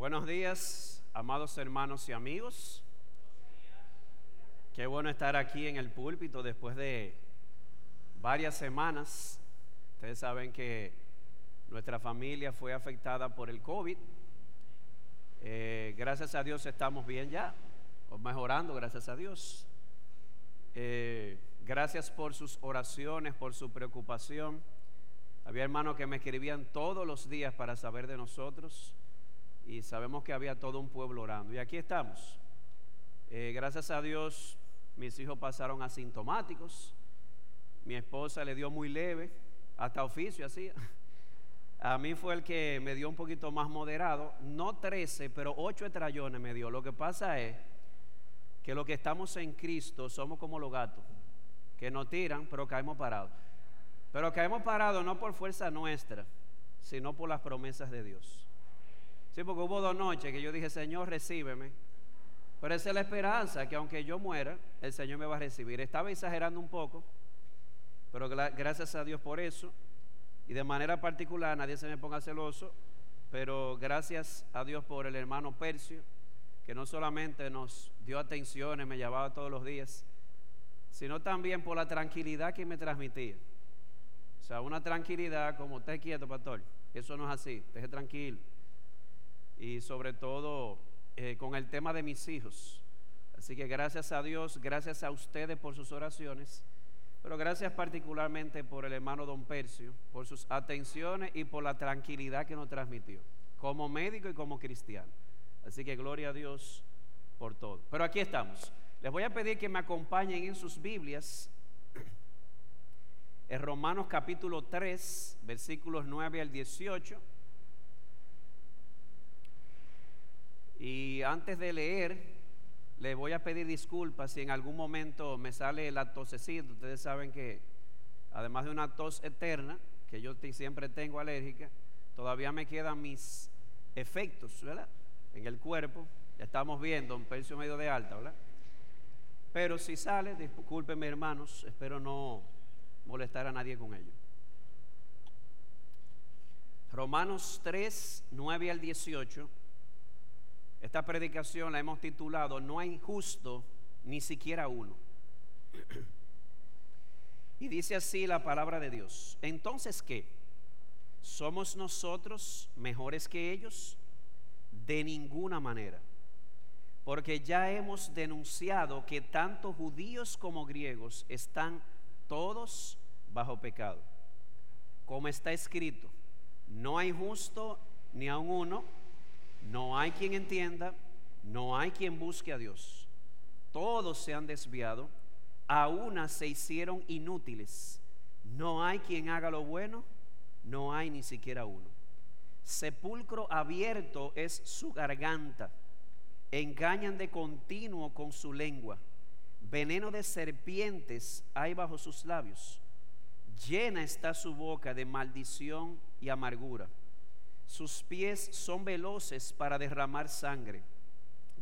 Buenos días, amados hermanos y amigos. Qué bueno estar aquí en el púlpito después de varias semanas. Ustedes saben que nuestra familia fue afectada por el COVID. Eh, gracias a Dios estamos bien ya, o mejorando, gracias a Dios. Eh, gracias por sus oraciones, por su preocupación. Había hermanos que me escribían todos los días para saber de nosotros y sabemos que había todo un pueblo orando. Y aquí estamos. Eh, gracias a Dios, mis hijos pasaron asintomáticos. Mi esposa le dio muy leve, hasta oficio hacía. A mí fue el que me dio un poquito más moderado, no 13, pero 8 estrellones me dio. Lo que pasa es que los que estamos en Cristo somos como los gatos, que nos tiran, pero caemos parados. Pero caemos parados no por fuerza nuestra, sino por las promesas de Dios. Sí, porque hubo dos noches que yo dije, Señor, recíbeme. Pero esa es la esperanza, que aunque yo muera, el Señor me va a recibir. Estaba exagerando un poco, pero gracias a Dios por eso. Y de manera particular, nadie se me ponga celoso, pero gracias a Dios por el hermano Percio, que no solamente nos dio atenciones, me llamaba todos los días, sino también por la tranquilidad que me transmitía. O sea, una tranquilidad como usted quieto, pastor. Eso no es así, esté tranquilo y sobre todo eh, con el tema de mis hijos. Así que gracias a Dios, gracias a ustedes por sus oraciones, pero gracias particularmente por el hermano Don Percio, por sus atenciones y por la tranquilidad que nos transmitió, como médico y como cristiano. Así que gloria a Dios por todo. Pero aquí estamos. Les voy a pedir que me acompañen en sus Biblias. En Romanos capítulo 3, versículos 9 al 18. Y antes de leer, le voy a pedir disculpas si en algún momento me sale la tosecita. Ustedes saben que además de una tos eterna, que yo siempre tengo alérgica, todavía me quedan mis efectos, ¿verdad? En el cuerpo. Ya estamos viendo un precio medio de alta, ¿verdad? Pero si sale, discúlpenme hermanos, espero no molestar a nadie con ello. Romanos 3, 9 al 18 esta predicación la hemos titulado No hay justo ni siquiera uno. Y dice así la palabra de Dios. Entonces, ¿qué? ¿Somos nosotros mejores que ellos? De ninguna manera. Porque ya hemos denunciado que tanto judíos como griegos están todos bajo pecado. Como está escrito, no hay justo ni a uno no hay quien entienda, no hay quien busque a Dios. Todos se han desviado, a una se hicieron inútiles. No hay quien haga lo bueno, no hay ni siquiera uno. Sepulcro abierto es su garganta. Engañan de continuo con su lengua. Veneno de serpientes hay bajo sus labios. Llena está su boca de maldición y amargura sus pies son veloces para derramar sangre.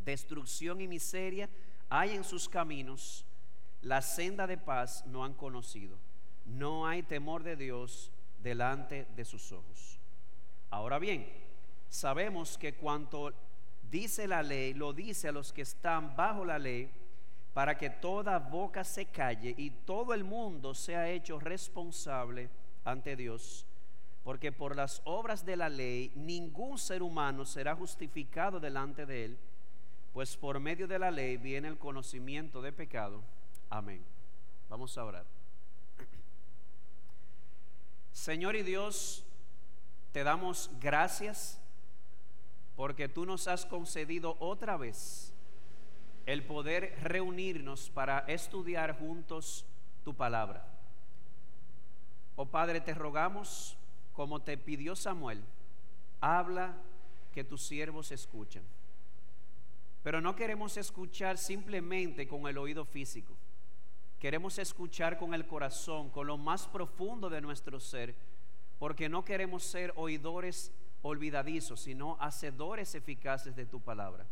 Destrucción y miseria hay en sus caminos. La senda de paz no han conocido. No hay temor de Dios delante de sus ojos. Ahora bien, sabemos que cuanto dice la ley, lo dice a los que están bajo la ley, para que toda boca se calle y todo el mundo sea hecho responsable ante Dios porque por las obras de la ley ningún ser humano será justificado delante de él, pues por medio de la ley viene el conocimiento de pecado. Amén. Vamos a orar. Señor y Dios, te damos gracias porque tú nos has concedido otra vez el poder reunirnos para estudiar juntos tu palabra. Oh Padre, te rogamos como te pidió Samuel, habla que tus siervos escuchan. Pero no queremos escuchar simplemente con el oído físico. Queremos escuchar con el corazón, con lo más profundo de nuestro ser, porque no queremos ser oidores olvidadizos, sino hacedores eficaces de tu palabra.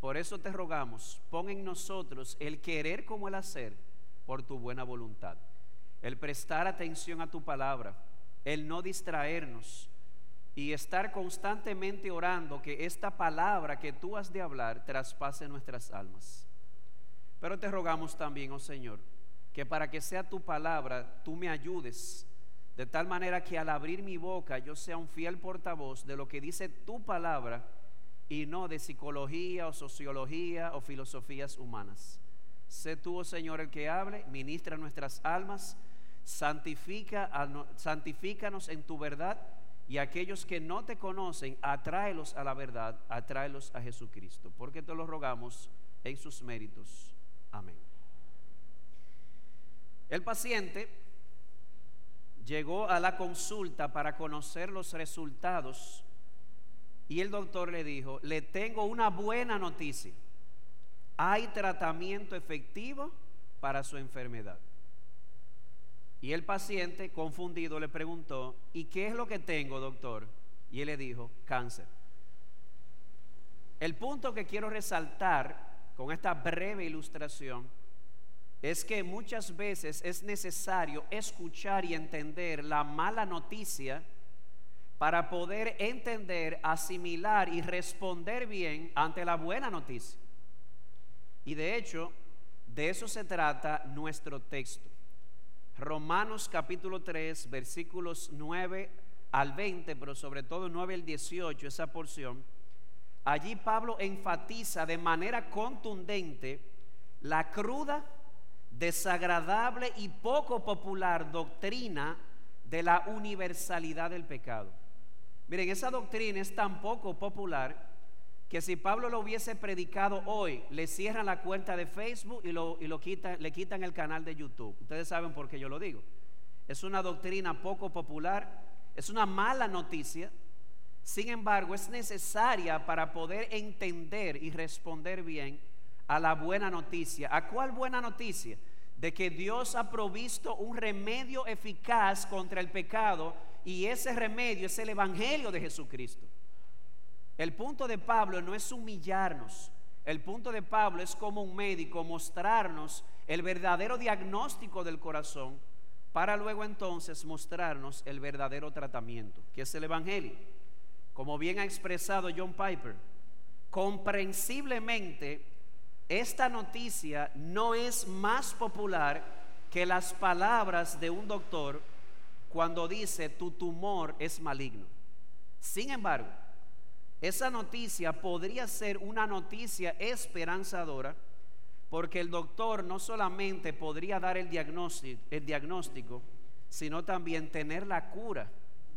Por eso te rogamos, pon en nosotros el querer como el hacer por tu buena voluntad, el prestar atención a tu palabra el no distraernos y estar constantemente orando que esta palabra que tú has de hablar traspase nuestras almas. Pero te rogamos también, oh Señor, que para que sea tu palabra, tú me ayudes, de tal manera que al abrir mi boca yo sea un fiel portavoz de lo que dice tu palabra y no de psicología o sociología o filosofías humanas. Sé tú, oh Señor, el que hable, ministra nuestras almas, santifica, santifícanos en tu verdad y aquellos que no te conocen, atráelos a la verdad, atráelos a Jesucristo, porque te lo rogamos en sus méritos. Amén. El paciente llegó a la consulta para conocer los resultados y el doctor le dijo, le tengo una buena noticia. Hay tratamiento efectivo para su enfermedad. Y el paciente, confundido, le preguntó, ¿y qué es lo que tengo, doctor? Y él le dijo, cáncer. El punto que quiero resaltar con esta breve ilustración es que muchas veces es necesario escuchar y entender la mala noticia para poder entender, asimilar y responder bien ante la buena noticia. Y de hecho, de eso se trata nuestro texto. Romanos capítulo 3, versículos 9 al 20, pero sobre todo 9 al 18, esa porción, allí Pablo enfatiza de manera contundente la cruda, desagradable y poco popular doctrina de la universalidad del pecado. Miren, esa doctrina es tan poco popular que si Pablo lo hubiese predicado hoy, le cierran la cuenta de Facebook y, lo, y lo le quitan el canal de YouTube. Ustedes saben por qué yo lo digo. Es una doctrina poco popular, es una mala noticia. Sin embargo, es necesaria para poder entender y responder bien a la buena noticia. ¿A cuál buena noticia? De que Dios ha provisto un remedio eficaz contra el pecado y ese remedio es el Evangelio de Jesucristo. El punto de Pablo no es humillarnos. El punto de Pablo es como un médico mostrarnos el verdadero diagnóstico del corazón para luego entonces mostrarnos el verdadero tratamiento, que es el Evangelio. Como bien ha expresado John Piper, comprensiblemente esta noticia no es más popular que las palabras de un doctor cuando dice tu tumor es maligno. Sin embargo, esa noticia podría ser una noticia esperanzadora porque el doctor no solamente podría dar el diagnóstico, sino también tener la cura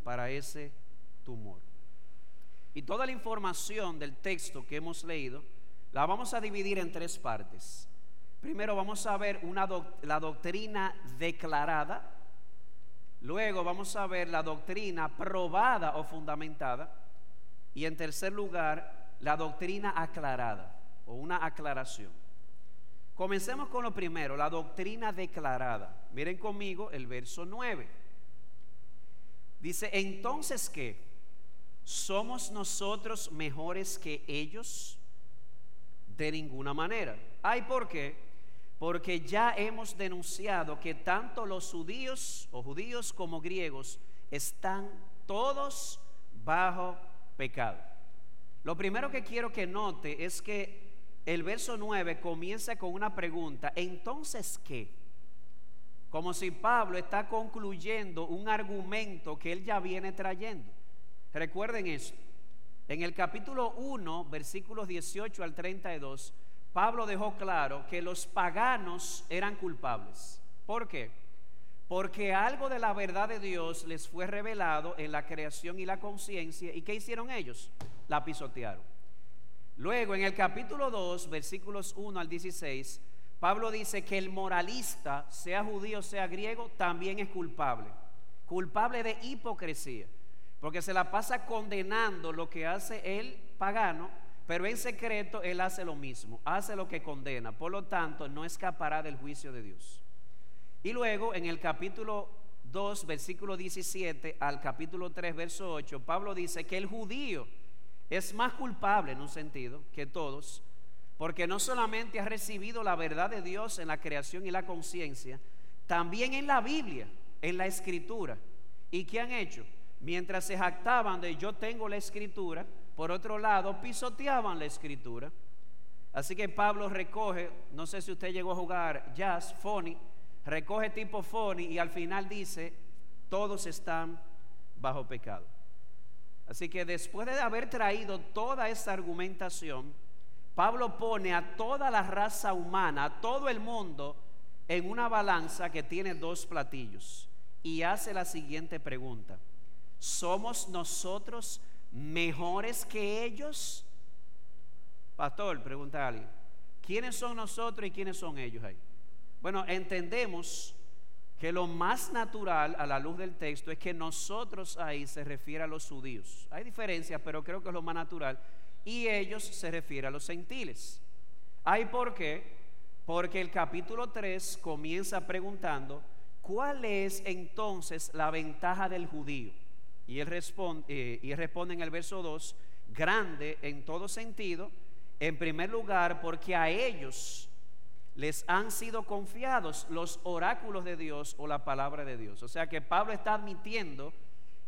para ese tumor. Y toda la información del texto que hemos leído la vamos a dividir en tres partes. Primero vamos a ver la doctrina declarada, luego vamos a ver la doctrina probada o fundamentada, y en tercer lugar, la doctrina aclarada o una aclaración. Comencemos con lo primero, la doctrina declarada. Miren conmigo el verso 9. Dice, entonces qué? ¿Somos nosotros mejores que ellos? De ninguna manera. ¿Hay por qué? Porque ya hemos denunciado que tanto los judíos o judíos como griegos están todos bajo pecado. Lo primero que quiero que note es que el verso 9 comienza con una pregunta, entonces ¿qué? Como si Pablo está concluyendo un argumento que él ya viene trayendo. Recuerden esto. En el capítulo 1, versículos 18 al 32, Pablo dejó claro que los paganos eran culpables. ¿Por qué? Porque algo de la verdad de Dios les fue revelado en la creación y la conciencia. ¿Y qué hicieron ellos? La pisotearon. Luego, en el capítulo 2, versículos 1 al 16, Pablo dice que el moralista, sea judío, sea griego, también es culpable. Culpable de hipocresía. Porque se la pasa condenando lo que hace el pagano, pero en secreto él hace lo mismo, hace lo que condena. Por lo tanto, no escapará del juicio de Dios. Y luego en el capítulo 2, versículo 17 al capítulo 3, verso 8, Pablo dice que el judío es más culpable en un sentido que todos, porque no solamente ha recibido la verdad de Dios en la creación y la conciencia, también en la Biblia, en la escritura. ¿Y qué han hecho? mientras se jactaban de yo tengo la escritura, por otro lado pisoteaban la escritura. Así que Pablo recoge, no sé si usted llegó a jugar jazz, phony, recoge tipo phony y al final dice, todos están bajo pecado. Así que después de haber traído toda esta argumentación, Pablo pone a toda la raza humana, a todo el mundo, en una balanza que tiene dos platillos y hace la siguiente pregunta. ¿Somos nosotros mejores que ellos? Pastor, pregunta alguien. ¿Quiénes son nosotros y quiénes son ellos ahí? Bueno, entendemos que lo más natural a la luz del texto es que nosotros ahí se refiere a los judíos. Hay diferencias, pero creo que es lo más natural. Y ellos se refiere a los gentiles. ¿Hay por qué? Porque el capítulo 3 comienza preguntando, ¿cuál es entonces la ventaja del judío? Y él responde, eh, y responde en el verso 2, grande en todo sentido, en primer lugar porque a ellos les han sido confiados los oráculos de Dios o la palabra de Dios. O sea que Pablo está admitiendo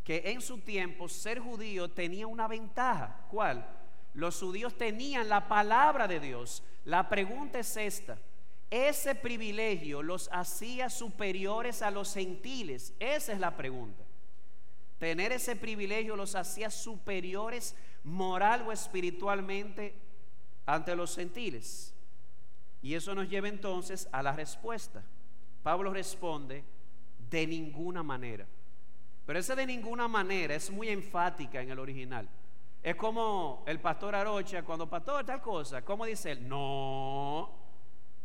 que en su tiempo ser judío tenía una ventaja. ¿Cuál? Los judíos tenían la palabra de Dios. La pregunta es esta. ¿Ese privilegio los hacía superiores a los gentiles? Esa es la pregunta. Tener ese privilegio los hacía superiores moral o espiritualmente ante los gentiles. Y eso nos lleva entonces a la respuesta. Pablo responde, de ninguna manera. Pero ese de ninguna manera es muy enfática en el original. Es como el pastor Arocha, cuando pastor tal cosa, ¿cómo dice él? No,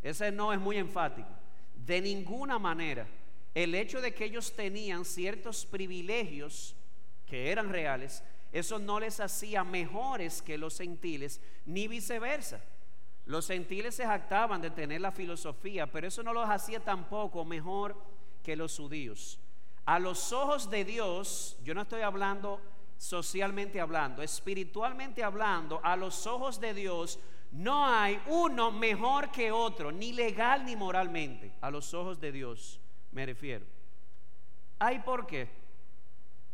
ese no es muy enfático. De ninguna manera. El hecho de que ellos tenían ciertos privilegios que eran reales, eso no les hacía mejores que los gentiles, ni viceversa. Los gentiles se jactaban de tener la filosofía, pero eso no los hacía tampoco mejor que los judíos. A los ojos de Dios, yo no estoy hablando socialmente hablando, espiritualmente hablando, a los ojos de Dios, no hay uno mejor que otro, ni legal ni moralmente, a los ojos de Dios me refiero. ¿Hay por qué?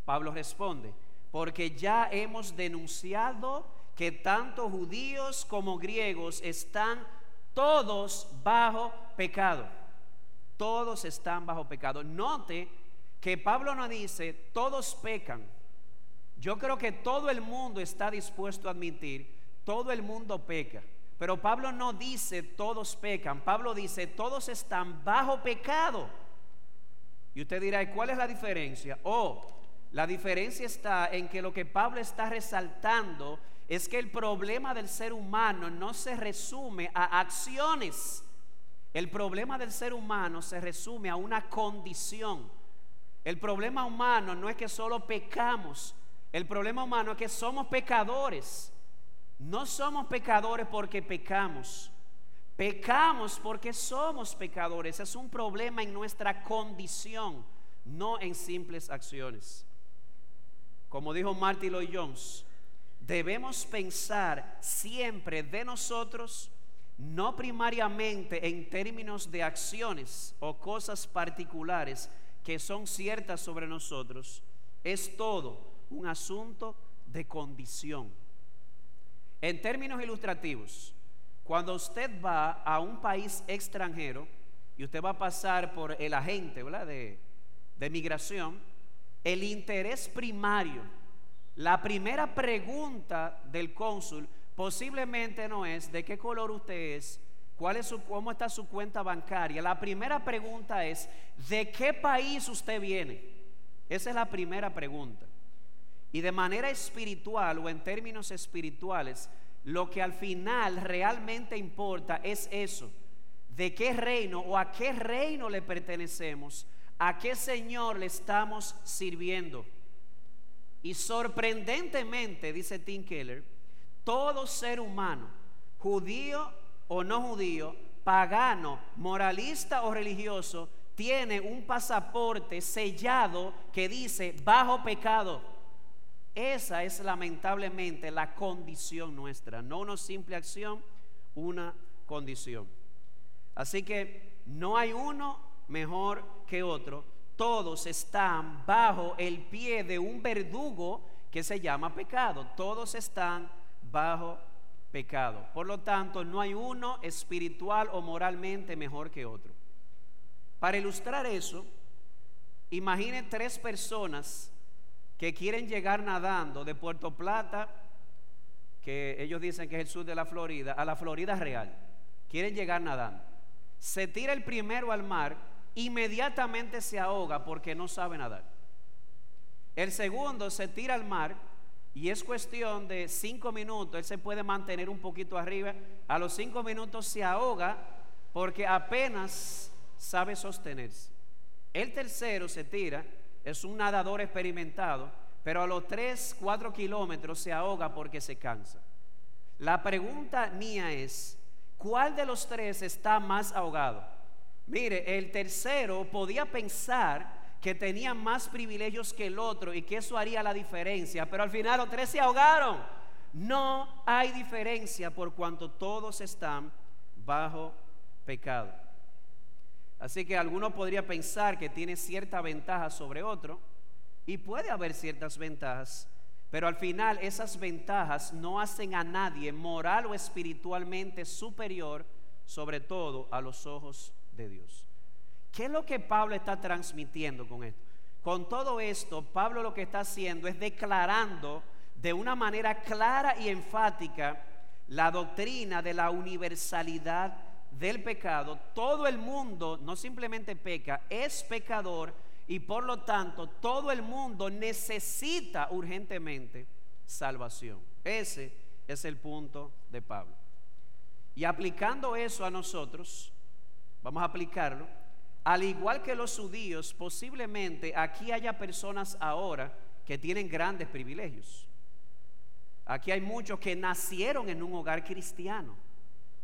Pablo responde, porque ya hemos denunciado que tanto judíos como griegos están todos bajo pecado. Todos están bajo pecado. Note que Pablo no dice todos pecan. Yo creo que todo el mundo está dispuesto a admitir, todo el mundo peca. Pero Pablo no dice todos pecan, Pablo dice todos están bajo pecado. Y usted dirá, ¿cuál es la diferencia? Oh, la diferencia está en que lo que Pablo está resaltando es que el problema del ser humano no se resume a acciones. El problema del ser humano se resume a una condición. El problema humano no es que solo pecamos. El problema humano es que somos pecadores. No somos pecadores porque pecamos. Pecamos porque somos pecadores. Es un problema en nuestra condición, no en simples acciones. Como dijo Martin Lloyd Jones, debemos pensar siempre de nosotros, no primariamente en términos de acciones o cosas particulares que son ciertas sobre nosotros, es todo un asunto de condición. En términos ilustrativos, cuando usted va a un país extranjero y usted va a pasar por el agente De, de migración, el interés primario la primera pregunta del cónsul posiblemente no es de qué color usted es, cuál es su, cómo está su cuenta bancaria. La primera pregunta es de qué país usted viene. Esa es la primera pregunta. Y de manera espiritual o en términos espirituales, lo que al final realmente importa es eso. ¿De qué reino o a qué reino le pertenecemos? ¿A qué Señor le estamos sirviendo? Y sorprendentemente, dice Tim Keller, todo ser humano, judío o no judío, pagano, moralista o religioso, tiene un pasaporte sellado que dice bajo pecado. Esa es lamentablemente la condición nuestra, no una simple acción, una condición. Así que no hay uno mejor que otro, todos están bajo el pie de un verdugo que se llama pecado. Todos están bajo pecado. Por lo tanto, no hay uno espiritual o moralmente mejor que otro. Para ilustrar eso, imaginen tres personas que quieren llegar nadando de Puerto Plata, que ellos dicen que es el sur de la Florida, a la Florida real. Quieren llegar nadando. Se tira el primero al mar, inmediatamente se ahoga porque no sabe nadar. El segundo se tira al mar y es cuestión de cinco minutos, él se puede mantener un poquito arriba. A los cinco minutos se ahoga porque apenas sabe sostenerse. El tercero se tira, es un nadador experimentado, pero a los tres, cuatro kilómetros se ahoga porque se cansa. La pregunta mía es, ¿cuál de los tres está más ahogado? Mire, el tercero podía pensar que tenía más privilegios que el otro y que eso haría la diferencia, pero al final los tres se ahogaron. No hay diferencia por cuanto todos están bajo pecado. Así que alguno podría pensar que tiene cierta ventaja sobre otro y puede haber ciertas ventajas, pero al final esas ventajas no hacen a nadie moral o espiritualmente superior, sobre todo a los ojos de Dios. ¿Qué es lo que Pablo está transmitiendo con esto? Con todo esto, Pablo lo que está haciendo es declarando de una manera clara y enfática la doctrina de la universalidad del pecado. Todo el mundo no simplemente peca, es pecador y por lo tanto todo el mundo necesita urgentemente salvación. Ese es el punto de Pablo. Y aplicando eso a nosotros, vamos a aplicarlo al igual que los judíos, posiblemente aquí haya personas ahora que tienen grandes privilegios. Aquí hay muchos que nacieron en un hogar cristiano.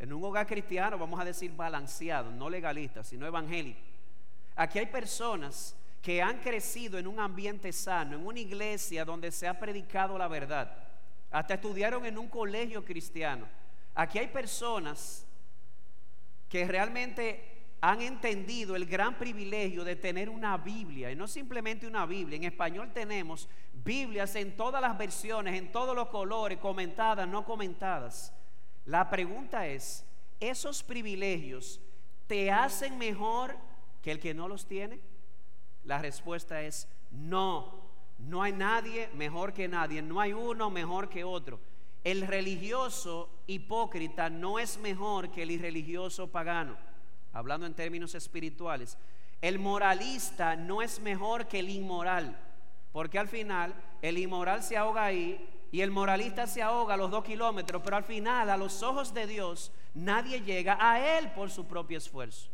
En un hogar cristiano, vamos a decir balanceado, no legalista, sino evangélico. Aquí hay personas que han crecido en un ambiente sano, en una iglesia donde se ha predicado la verdad. Hasta estudiaron en un colegio cristiano. Aquí hay personas que realmente han entendido el gran privilegio de tener una Biblia, y no simplemente una Biblia, en español tenemos Biblias en todas las versiones, en todos los colores, comentadas, no comentadas. La pregunta es, ¿esos privilegios te hacen mejor que el que no los tiene? La respuesta es no. No hay nadie mejor que nadie, no hay uno mejor que otro. El religioso hipócrita no es mejor que el irreligioso pagano hablando en términos espirituales, el moralista no es mejor que el inmoral, porque al final el inmoral se ahoga ahí y el moralista se ahoga a los dos kilómetros, pero al final a los ojos de Dios nadie llega a él por su propio esfuerzo.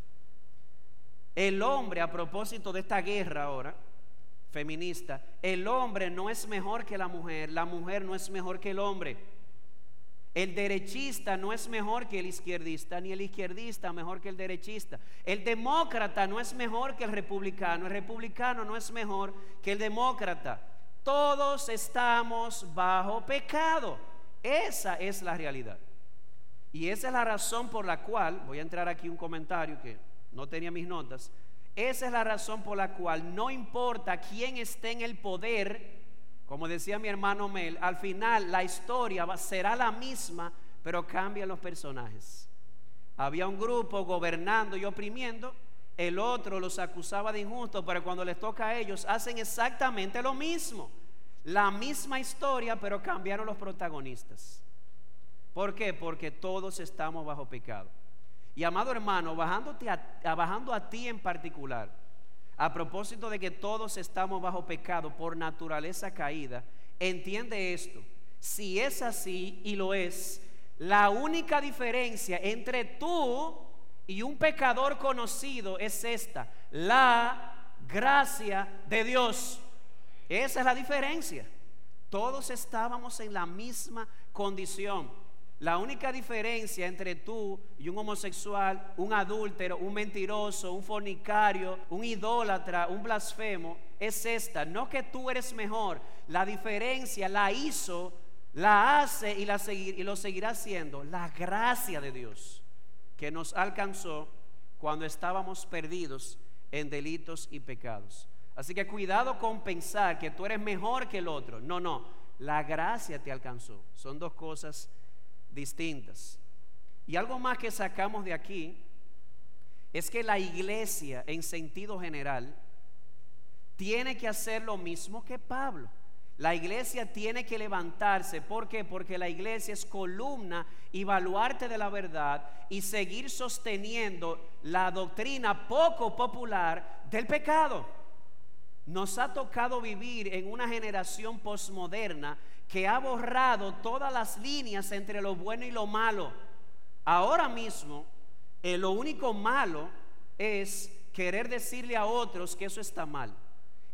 El hombre, a propósito de esta guerra ahora, feminista, el hombre no es mejor que la mujer, la mujer no es mejor que el hombre. El derechista no es mejor que el izquierdista, ni el izquierdista mejor que el derechista. El demócrata no es mejor que el republicano, el republicano no es mejor que el demócrata. Todos estamos bajo pecado. Esa es la realidad. Y esa es la razón por la cual, voy a entrar aquí un comentario que no tenía mis notas, esa es la razón por la cual no importa quién esté en el poder, como decía mi hermano Mel, al final la historia será la misma, pero cambian los personajes. Había un grupo gobernando y oprimiendo, el otro los acusaba de injusto, pero cuando les toca a ellos hacen exactamente lo mismo. La misma historia, pero cambiaron los protagonistas. ¿Por qué? Porque todos estamos bajo pecado. Y amado hermano, bajándote bajando a ti en particular, a propósito de que todos estamos bajo pecado por naturaleza caída, entiende esto. Si es así, y lo es, la única diferencia entre tú y un pecador conocido es esta, la gracia de Dios. Esa es la diferencia. Todos estábamos en la misma condición. La única diferencia entre tú y un homosexual, un adúltero, un mentiroso, un fornicario, un idólatra, un blasfemo, es esta. No que tú eres mejor. La diferencia la hizo, la hace y, la lo seguirá haciendo la gracia de Dios que nos alcanzó cuando estábamos perdidos en delitos y pecados. Así que cuidado con pensar que tú eres mejor que el otro. No, no, la gracia te alcanzó. Son dos cosas distintas. Y algo más que sacamos de aquí es que la iglesia en sentido general tiene que hacer lo mismo que Pablo. La iglesia tiene que levantarse. ¿Por qué? Porque la iglesia es columna y baluarte de la verdad y seguir sosteniendo la doctrina poco popular del pecado. Nos ha tocado vivir en una generación posmoderna que ha borrado todas las líneas entre lo bueno y lo malo. Ahora mismo, eh, lo único malo es querer decirle a otros que eso está mal.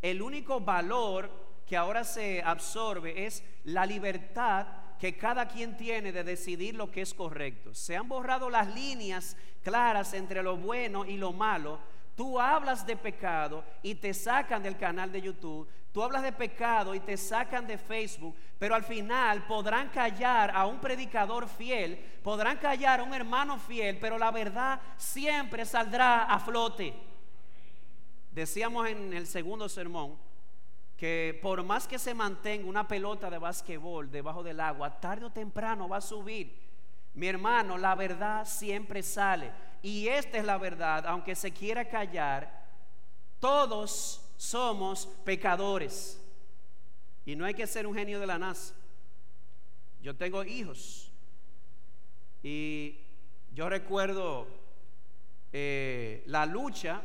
El único valor que ahora se absorbe es la libertad que cada quien tiene de decidir lo que es correcto. Se han borrado las líneas claras entre lo bueno y lo malo. Tú hablas de pecado y te sacan del canal de YouTube. Tú hablas de pecado y te sacan de Facebook. Pero al final podrán callar a un predicador fiel, podrán callar a un hermano fiel, pero la verdad siempre saldrá a flote. Decíamos en el segundo sermón que por más que se mantenga una pelota de básquetbol debajo del agua, tarde o temprano va a subir. Mi hermano, la verdad siempre sale. Y esta es la verdad, aunque se quiera callar, todos somos pecadores. Y no hay que ser un genio de la NASA. Yo tengo hijos. Y yo recuerdo eh, la lucha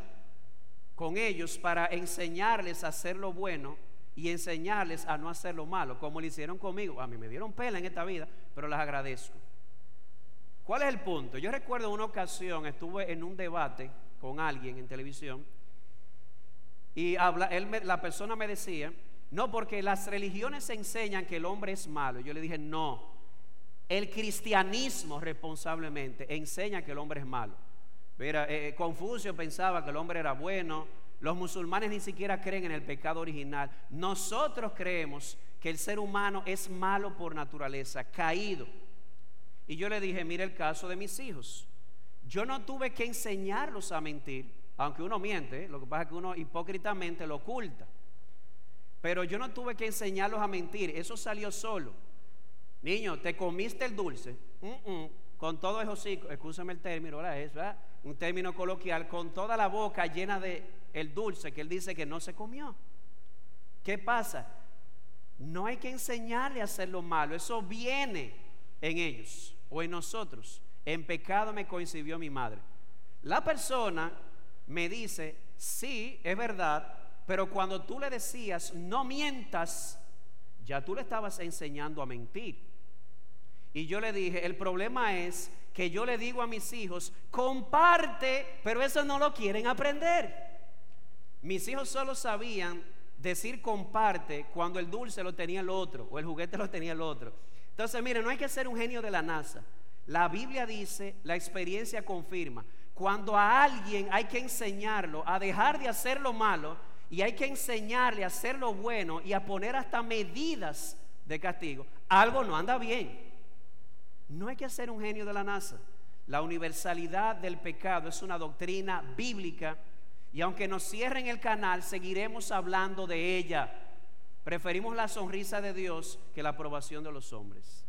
con ellos para enseñarles a hacer lo bueno y enseñarles a no hacer lo malo, como lo hicieron conmigo. A mí me dieron pela en esta vida, pero les agradezco. ¿Cuál es el punto? Yo recuerdo una ocasión, estuve en un debate con alguien en televisión y la persona me decía, no, porque las religiones enseñan que el hombre es malo. Yo le dije, no, el cristianismo responsablemente enseña que el hombre es malo. Mira, eh, eh, Confucio pensaba que el hombre era bueno, los musulmanes ni siquiera creen en el pecado original. Nosotros creemos que el ser humano es malo por naturaleza, caído. Y yo le dije, mire el caso de mis hijos. Yo no tuve que enseñarlos a mentir, aunque uno miente, lo que pasa es que uno hipócritamente lo oculta. Pero yo no tuve que enseñarlos a mentir, eso salió solo. Niño, te comiste el dulce, con todo el hocico, escúchame el término, ahora es, ¿verdad? un término coloquial, con toda la boca llena de el dulce que él dice que no se comió. ¿Qué pasa? No hay que enseñarle a hacer lo malo, eso viene en ellos o en nosotros. En pecado me coincidió mi madre. La persona me dice, sí, es verdad, pero cuando tú le decías, no mientas, ya tú le estabas enseñando a mentir. Y yo le dije, el problema es que yo le digo a mis hijos, comparte, pero eso no lo quieren aprender. Mis hijos solo sabían decir comparte cuando el dulce lo tenía el otro o el juguete lo tenía el otro. Entonces, mire, no hay que ser un genio de la NASA. La Biblia dice, la experiencia confirma, cuando a alguien hay que enseñarlo a dejar de hacer lo malo y hay que enseñarle a hacer lo bueno y a poner hasta medidas de castigo, algo no anda bien. No hay que ser un genio de la NASA. La universalidad del pecado es una doctrina bíblica y aunque nos cierren el canal, seguiremos hablando de ella. Preferimos la sonrisa de Dios que la aprobación de los hombres.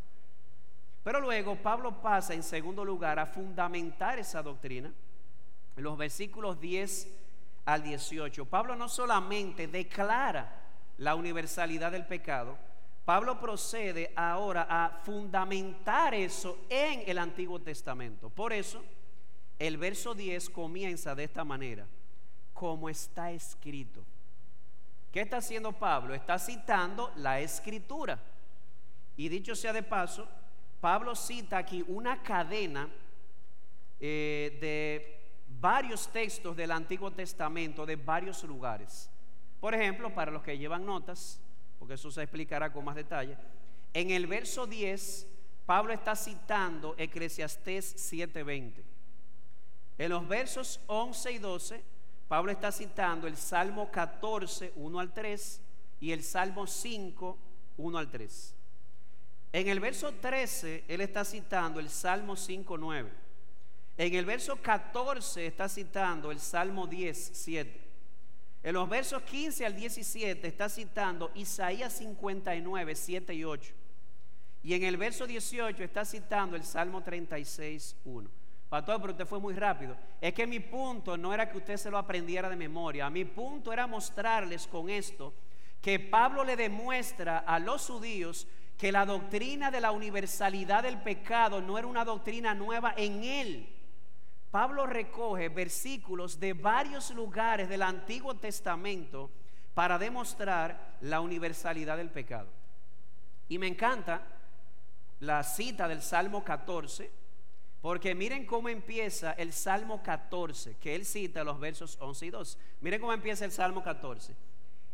Pero luego Pablo pasa en segundo lugar a fundamentar esa doctrina. En los versículos 10 al 18, Pablo no solamente declara la universalidad del pecado, Pablo procede ahora a fundamentar eso en el Antiguo Testamento. Por eso, el verso 10 comienza de esta manera, como está escrito. ¿Qué está haciendo Pablo? Está citando la escritura. Y dicho sea de paso, Pablo cita aquí una cadena eh, de varios textos del Antiguo Testamento de varios lugares. Por ejemplo, para los que llevan notas, porque eso se explicará con más detalle. En el verso 10, Pablo está citando Eclesiastés 7:20. En los versos 11 y 12, Pablo está citando el Salmo 14, 1 al 3 y el Salmo 5, 1 al 3. En el verso 13, él está citando el Salmo 5, 9. En el verso 14 está citando el Salmo 10, 7. En los versos 15 al 17 está citando Isaías 59, 7 y 8. Y en el verso 18 está citando el Salmo 36, 1. Pastor, pero usted fue muy rápido. Es que mi punto no era que usted se lo aprendiera de memoria. Mi punto era mostrarles con esto que Pablo le demuestra a los judíos que la doctrina de la universalidad del pecado no era una doctrina nueva en él. Pablo recoge versículos de varios lugares del Antiguo Testamento para demostrar la universalidad del pecado. Y me encanta la cita del Salmo 14, porque miren cómo empieza el Salmo 14, que él cita los versos 11 y 12. Miren cómo empieza el Salmo 14.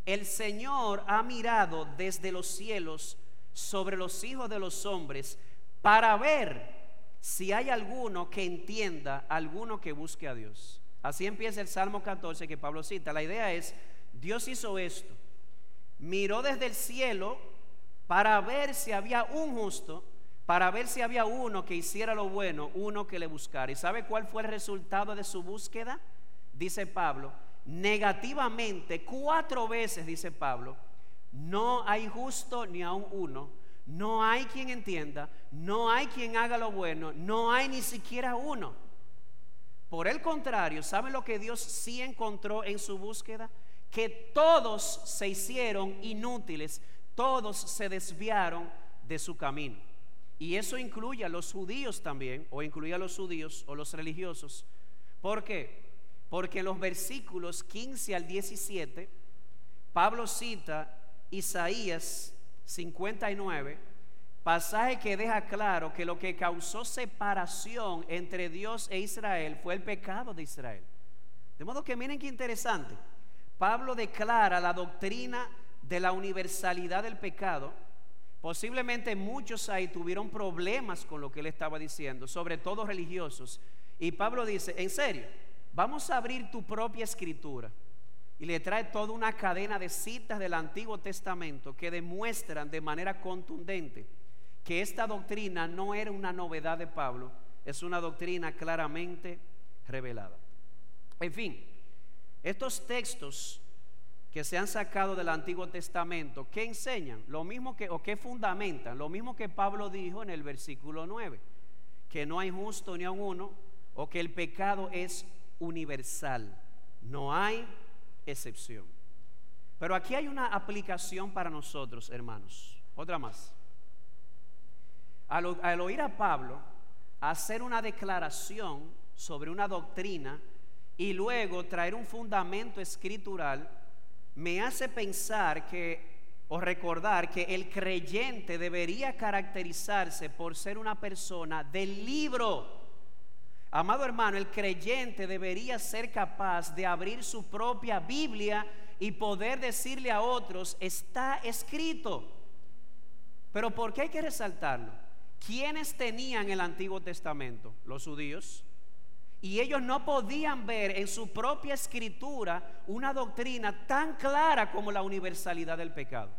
El Señor ha mirado desde los cielos sobre los hijos de los hombres para ver si hay alguno que entienda, alguno que busque a Dios. Así empieza el Salmo 14 que Pablo cita. La idea es, Dios hizo esto. Miró desde el cielo para ver si había un justo para ver si había uno que hiciera lo bueno, uno que le buscara. ¿Y sabe cuál fue el resultado de su búsqueda? Dice Pablo, negativamente, cuatro veces, dice Pablo, no hay justo ni aun uno, no hay quien entienda, no hay quien haga lo bueno, no hay ni siquiera uno. Por el contrario, ¿sabe lo que Dios sí encontró en su búsqueda? Que todos se hicieron inútiles, todos se desviaron de su camino. Y eso incluye a los judíos también, o incluye a los judíos o los religiosos. ¿Por qué? Porque en los versículos 15 al 17, Pablo cita Isaías 59, pasaje que deja claro que lo que causó separación entre Dios e Israel fue el pecado de Israel. De modo que miren qué interesante. Pablo declara la doctrina de la universalidad del pecado Posiblemente muchos ahí tuvieron problemas con lo que él estaba diciendo, sobre todo religiosos. Y Pablo dice, en serio, vamos a abrir tu propia escritura. Y le trae toda una cadena de citas del Antiguo Testamento que demuestran de manera contundente que esta doctrina no era una novedad de Pablo, es una doctrina claramente revelada. En fin, estos textos que se han sacado del Antiguo Testamento, ¿qué enseñan? Lo mismo que, o qué fundamentan, lo mismo que Pablo dijo en el versículo 9, que no hay justo ni a uno, o que el pecado es universal, no hay excepción. Pero aquí hay una aplicación para nosotros, hermanos, otra más. Al, al oír a Pablo hacer una declaración sobre una doctrina y luego traer un fundamento escritural, me hace pensar que o recordar que el creyente debería caracterizarse por ser una persona del libro. Amado hermano, el creyente debería ser capaz de abrir su propia Biblia y poder decirle a otros, está escrito. Pero ¿por qué hay que resaltarlo? ¿Quiénes tenían el Antiguo Testamento? Los judíos. Y ellos no podían ver en su propia escritura una doctrina tan clara como la universalidad del pecado.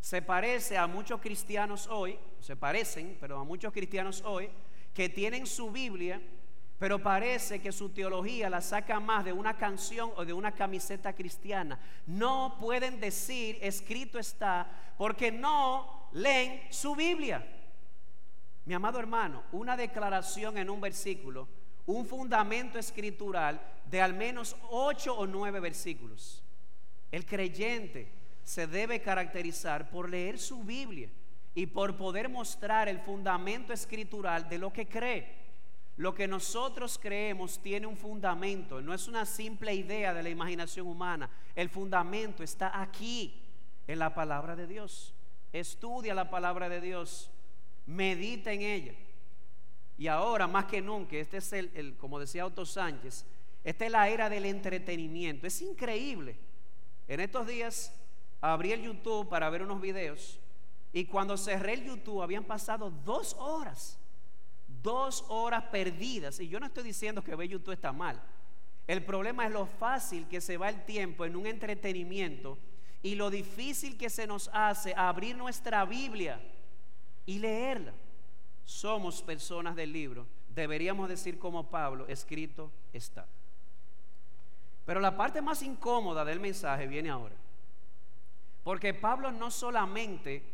Se parece a muchos cristianos hoy, se parecen, pero a muchos cristianos hoy, que tienen su Biblia, pero parece que su teología la saca más de una canción o de una camiseta cristiana. No pueden decir, escrito está, porque no leen su Biblia. Mi amado hermano, una declaración en un versículo un fundamento escritural de al menos ocho o nueve versículos. El creyente se debe caracterizar por leer su Biblia y por poder mostrar el fundamento escritural de lo que cree. Lo que nosotros creemos tiene un fundamento, no es una simple idea de la imaginación humana. El fundamento está aquí, en la palabra de Dios. Estudia la palabra de Dios, medita en ella. Y ahora, más que nunca, este es el, como decía Otto Sánchez, esta es la era del entretenimiento. Es increíble. En estos días abrí el YouTube para ver unos videos y cuando cerré el YouTube habían pasado dos horas. Dos horas perdidas. Y yo no estoy diciendo que ver YouTube está mal. El problema es lo fácil que se va el tiempo en un entretenimiento y lo difícil que se nos hace abrir nuestra Biblia y leerla somos personas del libro, deberíamos decir como Pablo, escrito está. Pero la parte más incómoda del mensaje viene ahora. Porque Pablo no solamente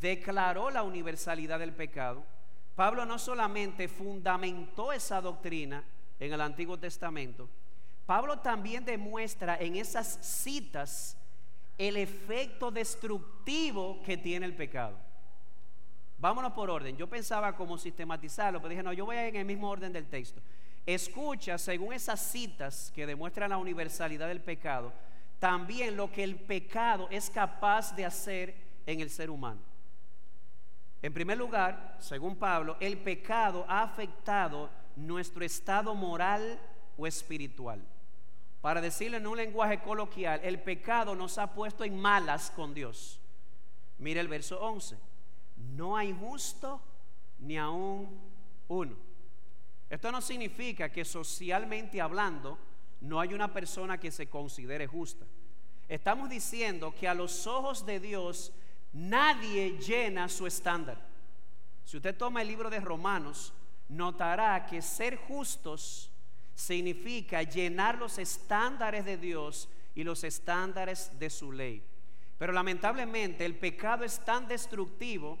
declaró la universalidad del pecado, Pablo no solamente fundamentó esa doctrina en el Antiguo Testamento, Pablo también demuestra en esas citas el efecto destructivo que tiene el pecado. Vámonos por orden. Yo pensaba como sistematizarlo, pero dije, no, yo voy en el mismo orden del texto. Escucha, según esas citas que demuestran la universalidad del pecado, también lo que el pecado es capaz de hacer en el ser humano. En primer lugar, según Pablo, el pecado ha afectado nuestro estado moral o espiritual. Para decirlo en un lenguaje coloquial, el pecado nos ha puesto en malas con Dios. Mire el verso 11. No hay justo ni aún uno. Esto no significa que socialmente hablando no hay una persona que se considere justa. Estamos diciendo que a los ojos de Dios nadie llena su estándar. Si usted toma el libro de Romanos, notará que ser justos significa llenar los estándares de Dios y los estándares de su ley. Pero lamentablemente el pecado es tan destructivo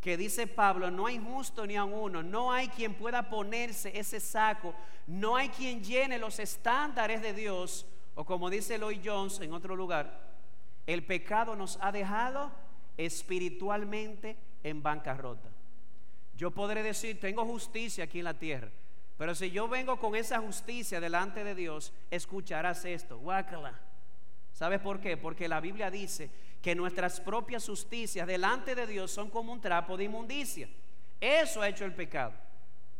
que dice Pablo, no hay justo ni a uno, no hay quien pueda ponerse ese saco, no hay quien llene los estándares de Dios, o como dice Lloyd Jones en otro lugar, el pecado nos ha dejado espiritualmente en bancarrota. Yo podré decir, tengo justicia aquí en la tierra, pero si yo vengo con esa justicia delante de Dios, escucharás esto. Guácala. ¿Sabes por qué? Porque la Biblia dice que nuestras propias justicias delante de Dios son como un trapo de inmundicia. Eso ha hecho el pecado.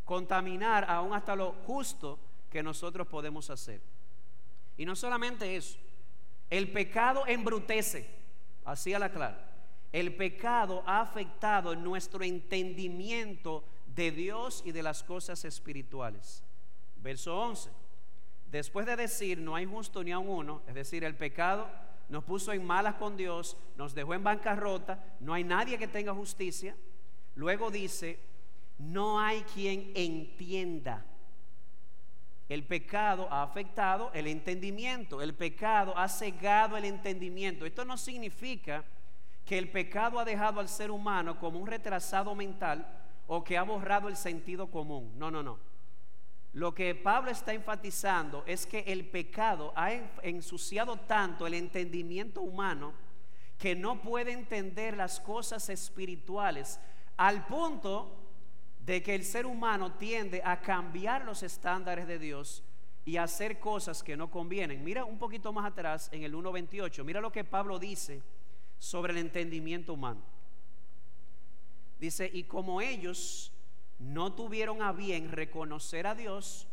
Contaminar aún hasta lo justo que nosotros podemos hacer. Y no solamente eso, el pecado embrutece, así a la clara. El pecado ha afectado nuestro entendimiento de Dios y de las cosas espirituales. Verso 11. Después de decir no hay justo ni a uno, es decir, el pecado nos puso en malas con Dios, nos dejó en bancarrota, no hay nadie que tenga justicia. Luego dice, no hay quien entienda. El pecado ha afectado el entendimiento, el pecado ha cegado el entendimiento. Esto no significa que el pecado ha dejado al ser humano como un retrasado mental o que ha borrado el sentido común. No, no, no. Lo que Pablo está enfatizando es que el pecado ha ensuciado tanto el entendimiento humano que no puede entender las cosas espirituales al punto de que el ser humano tiende a cambiar los estándares de Dios y a hacer cosas que no convienen. Mira un poquito más atrás en el 1.28, mira lo que Pablo dice sobre el entendimiento humano. Dice, y como ellos no tuvieron a bien reconocer a Dios,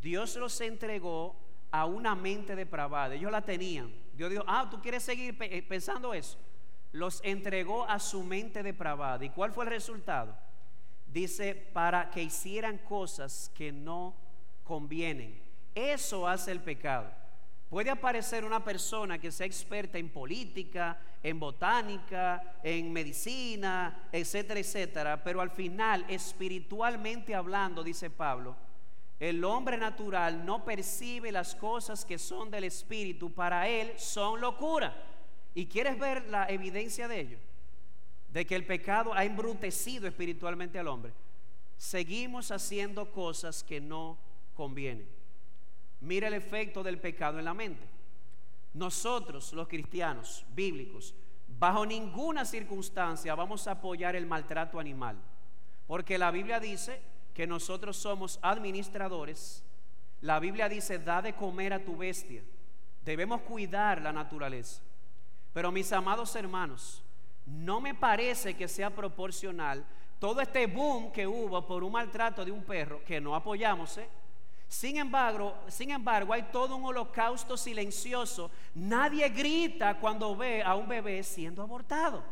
Dios los entregó a una mente depravada. Ellos la tenían. Dios dijo, ah, tú quieres seguir eh, pensando eso. Los entregó a su mente depravada. ¿Y cuál fue el resultado? Dice, para que hicieran cosas que no convienen. Eso hace el pecado. Puede aparecer una persona que sea experta en política, en botánica, en medicina, etcétera, etcétera, pero al final, espiritualmente hablando, dice Pablo, el hombre natural no percibe las cosas que son del espíritu, para él son locura. ¿Y quieres ver la evidencia de ello? De que el pecado ha embrutecido espiritualmente al hombre. Seguimos haciendo cosas que no convienen. Mira el efecto del pecado en la mente. Nosotros, los cristianos bíblicos, bajo ninguna circunstancia vamos a apoyar el maltrato animal, porque la Biblia dice que nosotros somos administradores. La Biblia dice, da de comer a tu bestia. Debemos cuidar la naturaleza. Pero mis amados hermanos, no me parece que sea proporcional todo este boom que hubo por un maltrato de un perro, que no apoyamos, ¿eh? Sin embargo, sin embargo, hay todo un holocausto silencioso. Nadie grita cuando ve a un bebé siendo abortado.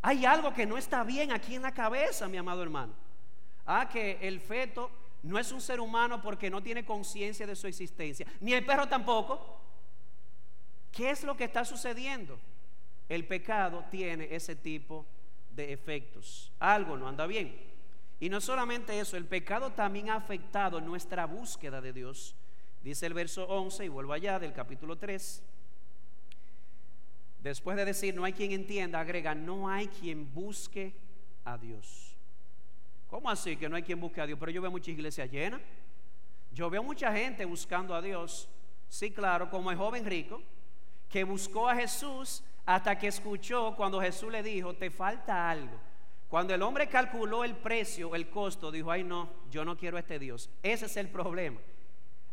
Hay algo que no está bien aquí en la cabeza, mi amado hermano. Ah, que el feto no es un ser humano porque no tiene conciencia de su existencia, ni el perro tampoco. ¿Qué es lo que está sucediendo? El pecado tiene ese tipo de efectos. Algo no anda bien. Y no solamente eso, el pecado también ha afectado nuestra búsqueda de Dios. Dice el verso 11, y vuelvo allá del capítulo 3. Después de decir, no hay quien entienda, agrega, no hay quien busque a Dios. ¿Cómo así que no hay quien busque a Dios? Pero yo veo mucha iglesia llena. Yo veo mucha gente buscando a Dios. Sí, claro, como el joven rico que buscó a Jesús hasta que escuchó cuando Jesús le dijo, te falta algo. Cuando el hombre calculó el precio, el costo, dijo, ay no, yo no quiero a este Dios. Ese es el problema.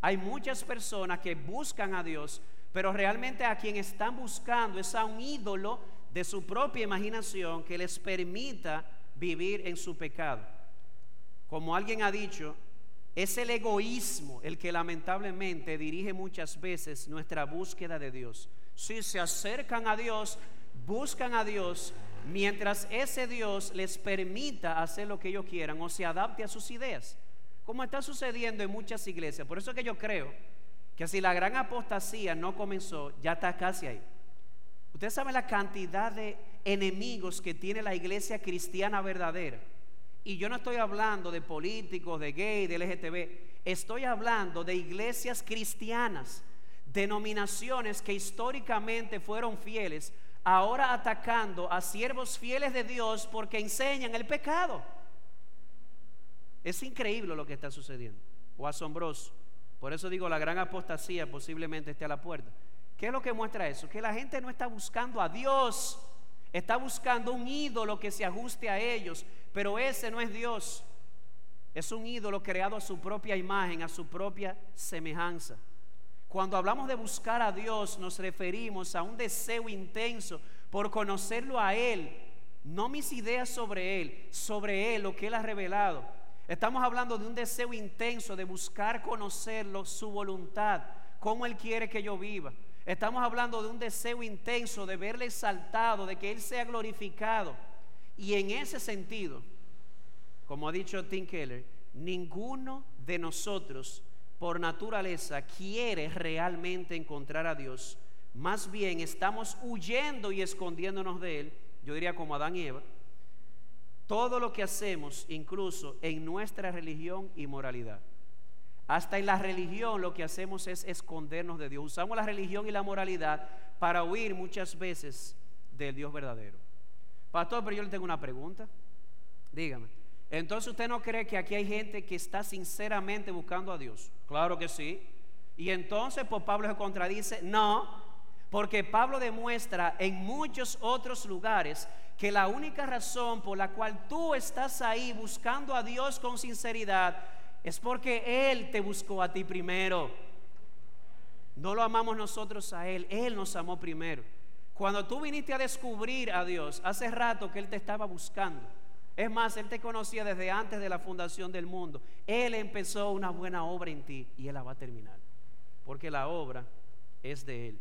Hay muchas personas que buscan a Dios, pero realmente a quien están buscando es a un ídolo de su propia imaginación que les permita vivir en su pecado. Como alguien ha dicho, es el egoísmo el que lamentablemente dirige muchas veces nuestra búsqueda de Dios. Si se acercan a Dios, buscan a Dios, mientras ese Dios les permita hacer lo que ellos quieran o se adapte a sus ideas, como está sucediendo en muchas iglesias. Por eso que yo creo que si la gran apostasía no comenzó, ya está casi ahí. Usted sabe la cantidad de enemigos que tiene la iglesia cristiana verdadera. Y yo no estoy hablando de políticos, de gay, de LGTB. Estoy hablando de iglesias cristianas denominaciones que históricamente fueron fieles, ahora atacando a siervos fieles de Dios porque enseñan el pecado. Es increíble lo que está sucediendo, o asombroso. Por eso digo, la gran apostasía posiblemente esté a la puerta. ¿Qué es lo que muestra eso? Que la gente no está buscando a Dios, está buscando un ídolo que se ajuste a ellos, pero ese no es Dios. Es un ídolo creado a su propia imagen, a su propia semejanza. Cuando hablamos de buscar a Dios nos referimos a un deseo intenso por conocerlo a Él, no mis ideas sobre Él, sobre Él, lo que Él ha revelado. Estamos hablando de un deseo intenso de buscar conocerlo, su voluntad, cómo Él quiere que yo viva. Estamos hablando de un deseo intenso de verle exaltado, de que Él sea glorificado. Y en ese sentido, como ha dicho Tim Keller, ninguno de nosotros por naturaleza quiere realmente encontrar a Dios, más bien estamos huyendo y escondiéndonos de Él, yo diría como Adán y Eva, todo lo que hacemos, incluso en nuestra religión y moralidad. Hasta en la religión lo que hacemos es escondernos de Dios. Usamos la religión y la moralidad para huir muchas veces del Dios verdadero. Pastor, pero yo le tengo una pregunta. Dígame. Entonces usted no cree que aquí hay gente que está sinceramente buscando a Dios. Claro que sí. Y entonces pues Pablo se contradice, no, porque Pablo demuestra en muchos otros lugares que la única razón por la cual tú estás ahí buscando a Dios con sinceridad es porque Él te buscó a ti primero. No lo amamos nosotros a Él, Él nos amó primero. Cuando tú viniste a descubrir a Dios, hace rato que Él te estaba buscando. Es más, Él te conocía desde antes de la fundación del mundo. Él empezó una buena obra en ti y Él la va a terminar. Porque la obra es de Él.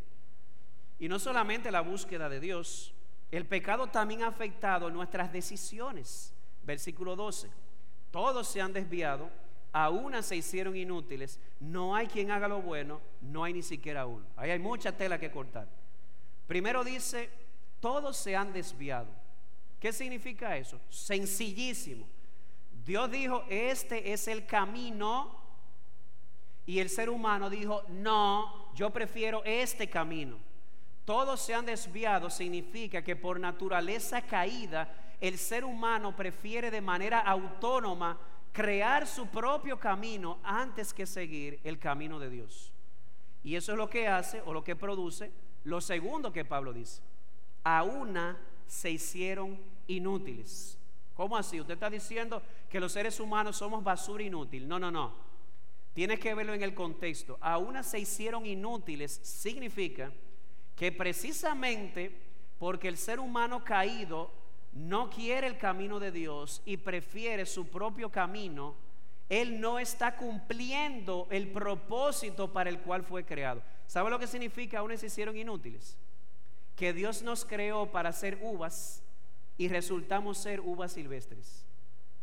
Y no solamente la búsqueda de Dios, el pecado también ha afectado nuestras decisiones. Versículo 12. Todos se han desviado, a una se hicieron inútiles. No hay quien haga lo bueno, no hay ni siquiera uno. Ahí hay mucha tela que cortar. Primero dice, todos se han desviado. ¿Qué significa eso? Sencillísimo. Dios dijo, este es el camino. Y el ser humano dijo, no, yo prefiero este camino. Todos se han desviado significa que por naturaleza caída, el ser humano prefiere de manera autónoma crear su propio camino antes que seguir el camino de Dios. Y eso es lo que hace o lo que produce lo segundo que Pablo dice. A una se hicieron inútiles. ¿Cómo así? Usted está diciendo que los seres humanos somos basura inútil. No, no, no. Tienes que verlo en el contexto. A una se hicieron inútiles significa que precisamente porque el ser humano caído no quiere el camino de Dios y prefiere su propio camino, él no está cumpliendo el propósito para el cual fue creado. ¿Sabe lo que significa? Aún se hicieron inútiles que Dios nos creó para ser uvas y resultamos ser uvas silvestres.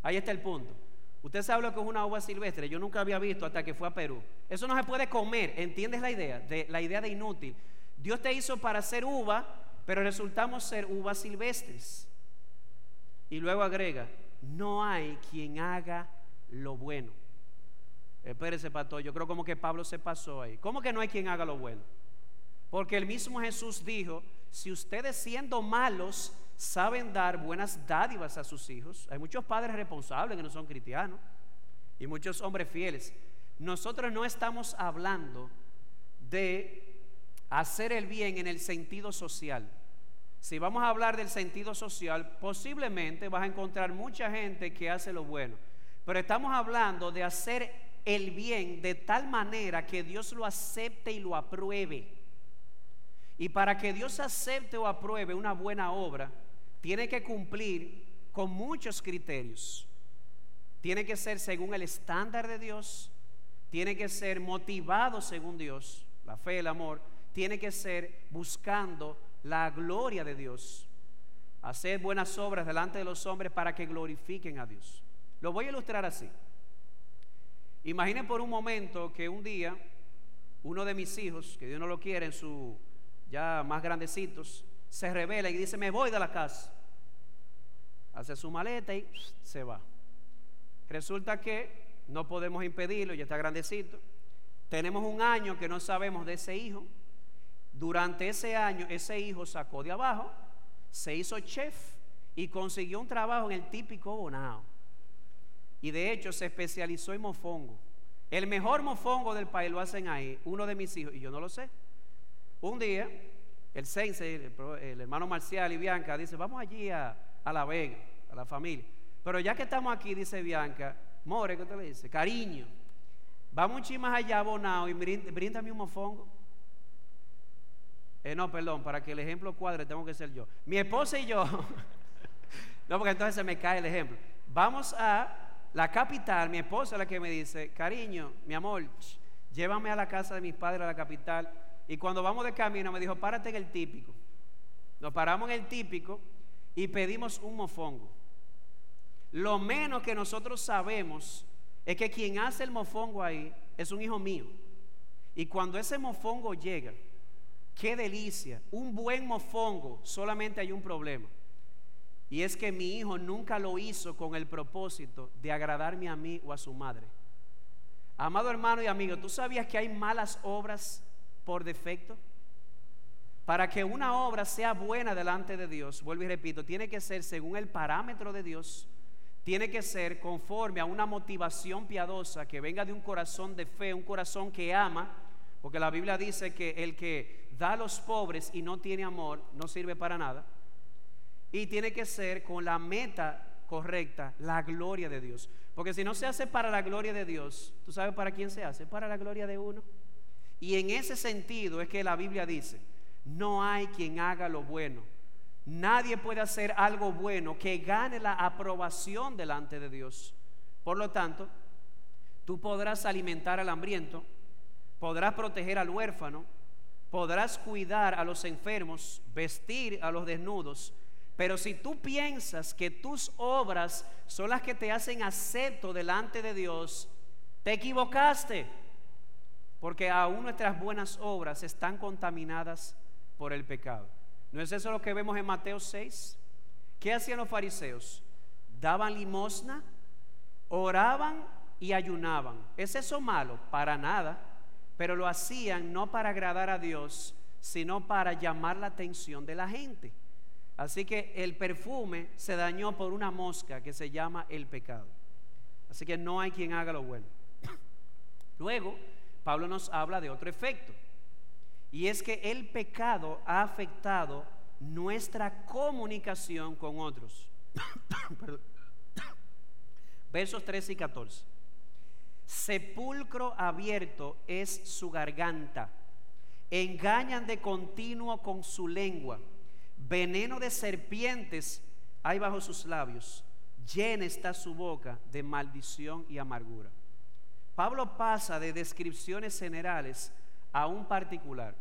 Ahí está el punto. Usted sabe lo que es una uva silvestre. Yo nunca había visto hasta que fue a Perú. Eso no se puede comer. ¿Entiendes la idea? De, la idea de inútil. Dios te hizo para ser uva, pero resultamos ser uvas silvestres. Y luego agrega, no hay quien haga lo bueno. Espérese, pastor, yo creo como que Pablo se pasó ahí. ¿Cómo que no hay quien haga lo bueno? Porque el mismo Jesús dijo, si ustedes siendo malos saben dar buenas dádivas a sus hijos, hay muchos padres responsables que no son cristianos y muchos hombres fieles. Nosotros no estamos hablando de hacer el bien en el sentido social. Si vamos a hablar del sentido social, posiblemente vas a encontrar mucha gente que hace lo bueno. Pero estamos hablando de hacer el bien de tal manera que Dios lo acepte y lo apruebe. Y para que Dios acepte o apruebe una buena obra, tiene que cumplir con muchos criterios. Tiene que ser según el estándar de Dios, tiene que ser motivado según Dios, la fe, el amor, tiene que ser buscando la gloria de Dios. Hacer buenas obras delante de los hombres para que glorifiquen a Dios. Lo voy a ilustrar así. Imaginen por un momento que un día uno de mis hijos, que Dios no lo quiere, en su ya más grandecitos, se revela y dice, me voy de la casa. Hace su maleta y se va. Resulta que no podemos impedirlo, ya está grandecito. Tenemos un año que no sabemos de ese hijo. Durante ese año, ese hijo sacó de abajo, se hizo chef y consiguió un trabajo en el típico Bonao. Y de hecho se especializó en mofongo. El mejor mofongo del país lo hacen ahí, uno de mis hijos, y yo no lo sé. Un día, el Sense, el, hermano Marcial y Bianca, dice, vamos allí a, La Vega, a la familia. Pero ya que estamos aquí, dice Bianca, More, ¿qué te le dice? Cariño, vamos un más allá, Bonao, y bríndame un mofongo. Eh, no, perdón, para que el ejemplo cuadre tengo que ser yo. Mi esposa y yo, no, porque entonces se me cae el ejemplo. Vamos a la capital, mi esposa es la que me dice, cariño, mi amor, llévame a la casa de mis padres a la capital. Y cuando vamos de camino me dijo, párate en el típico. Nos paramos en el típico y pedimos un mofongo. Lo menos que nosotros sabemos es que quien hace el mofongo ahí es un hijo mío. Y cuando ese mofongo llega, Qué delicia. Un buen mofongo. Solamente hay un problema. Y es que mi hijo nunca lo hizo con el propósito de agradarme a mí o a su madre. Amado hermano y amigo, ¿tú sabías que hay malas obras por defecto? Para que una obra sea buena delante de Dios, vuelvo y repito, tiene que ser según el parámetro de Dios, tiene que ser conforme a una motivación piadosa que venga de un corazón de fe, un corazón que ama, porque la Biblia dice que el que da a los pobres y no tiene amor, no sirve para nada. Y tiene que ser con la meta correcta, la gloria de Dios. Porque si no se hace para la gloria de Dios, ¿tú sabes para quién se hace? Para la gloria de uno. Y en ese sentido es que la Biblia dice, no hay quien haga lo bueno. Nadie puede hacer algo bueno que gane la aprobación delante de Dios. Por lo tanto, tú podrás alimentar al hambriento, podrás proteger al huérfano, podrás cuidar a los enfermos, vestir a los desnudos, pero si tú piensas que tus obras son las que te hacen acepto delante de Dios, te equivocaste, porque aún nuestras buenas obras están contaminadas por el pecado. ¿No es eso lo que vemos en Mateo 6? ¿Qué hacían los fariseos? Daban limosna, oraban y ayunaban. ¿Es eso malo? Para nada pero lo hacían no para agradar a Dios, sino para llamar la atención de la gente. Así que el perfume se dañó por una mosca que se llama el pecado. Así que no hay quien haga lo bueno. Luego, Pablo nos habla de otro efecto. Y es que el pecado ha afectado nuestra comunicación con otros. Versos 13 y 14. Sepulcro abierto es su garganta. Engañan de continuo con su lengua. Veneno de serpientes hay bajo sus labios. Llena está su boca de maldición y amargura. Pablo pasa de descripciones generales a un particular.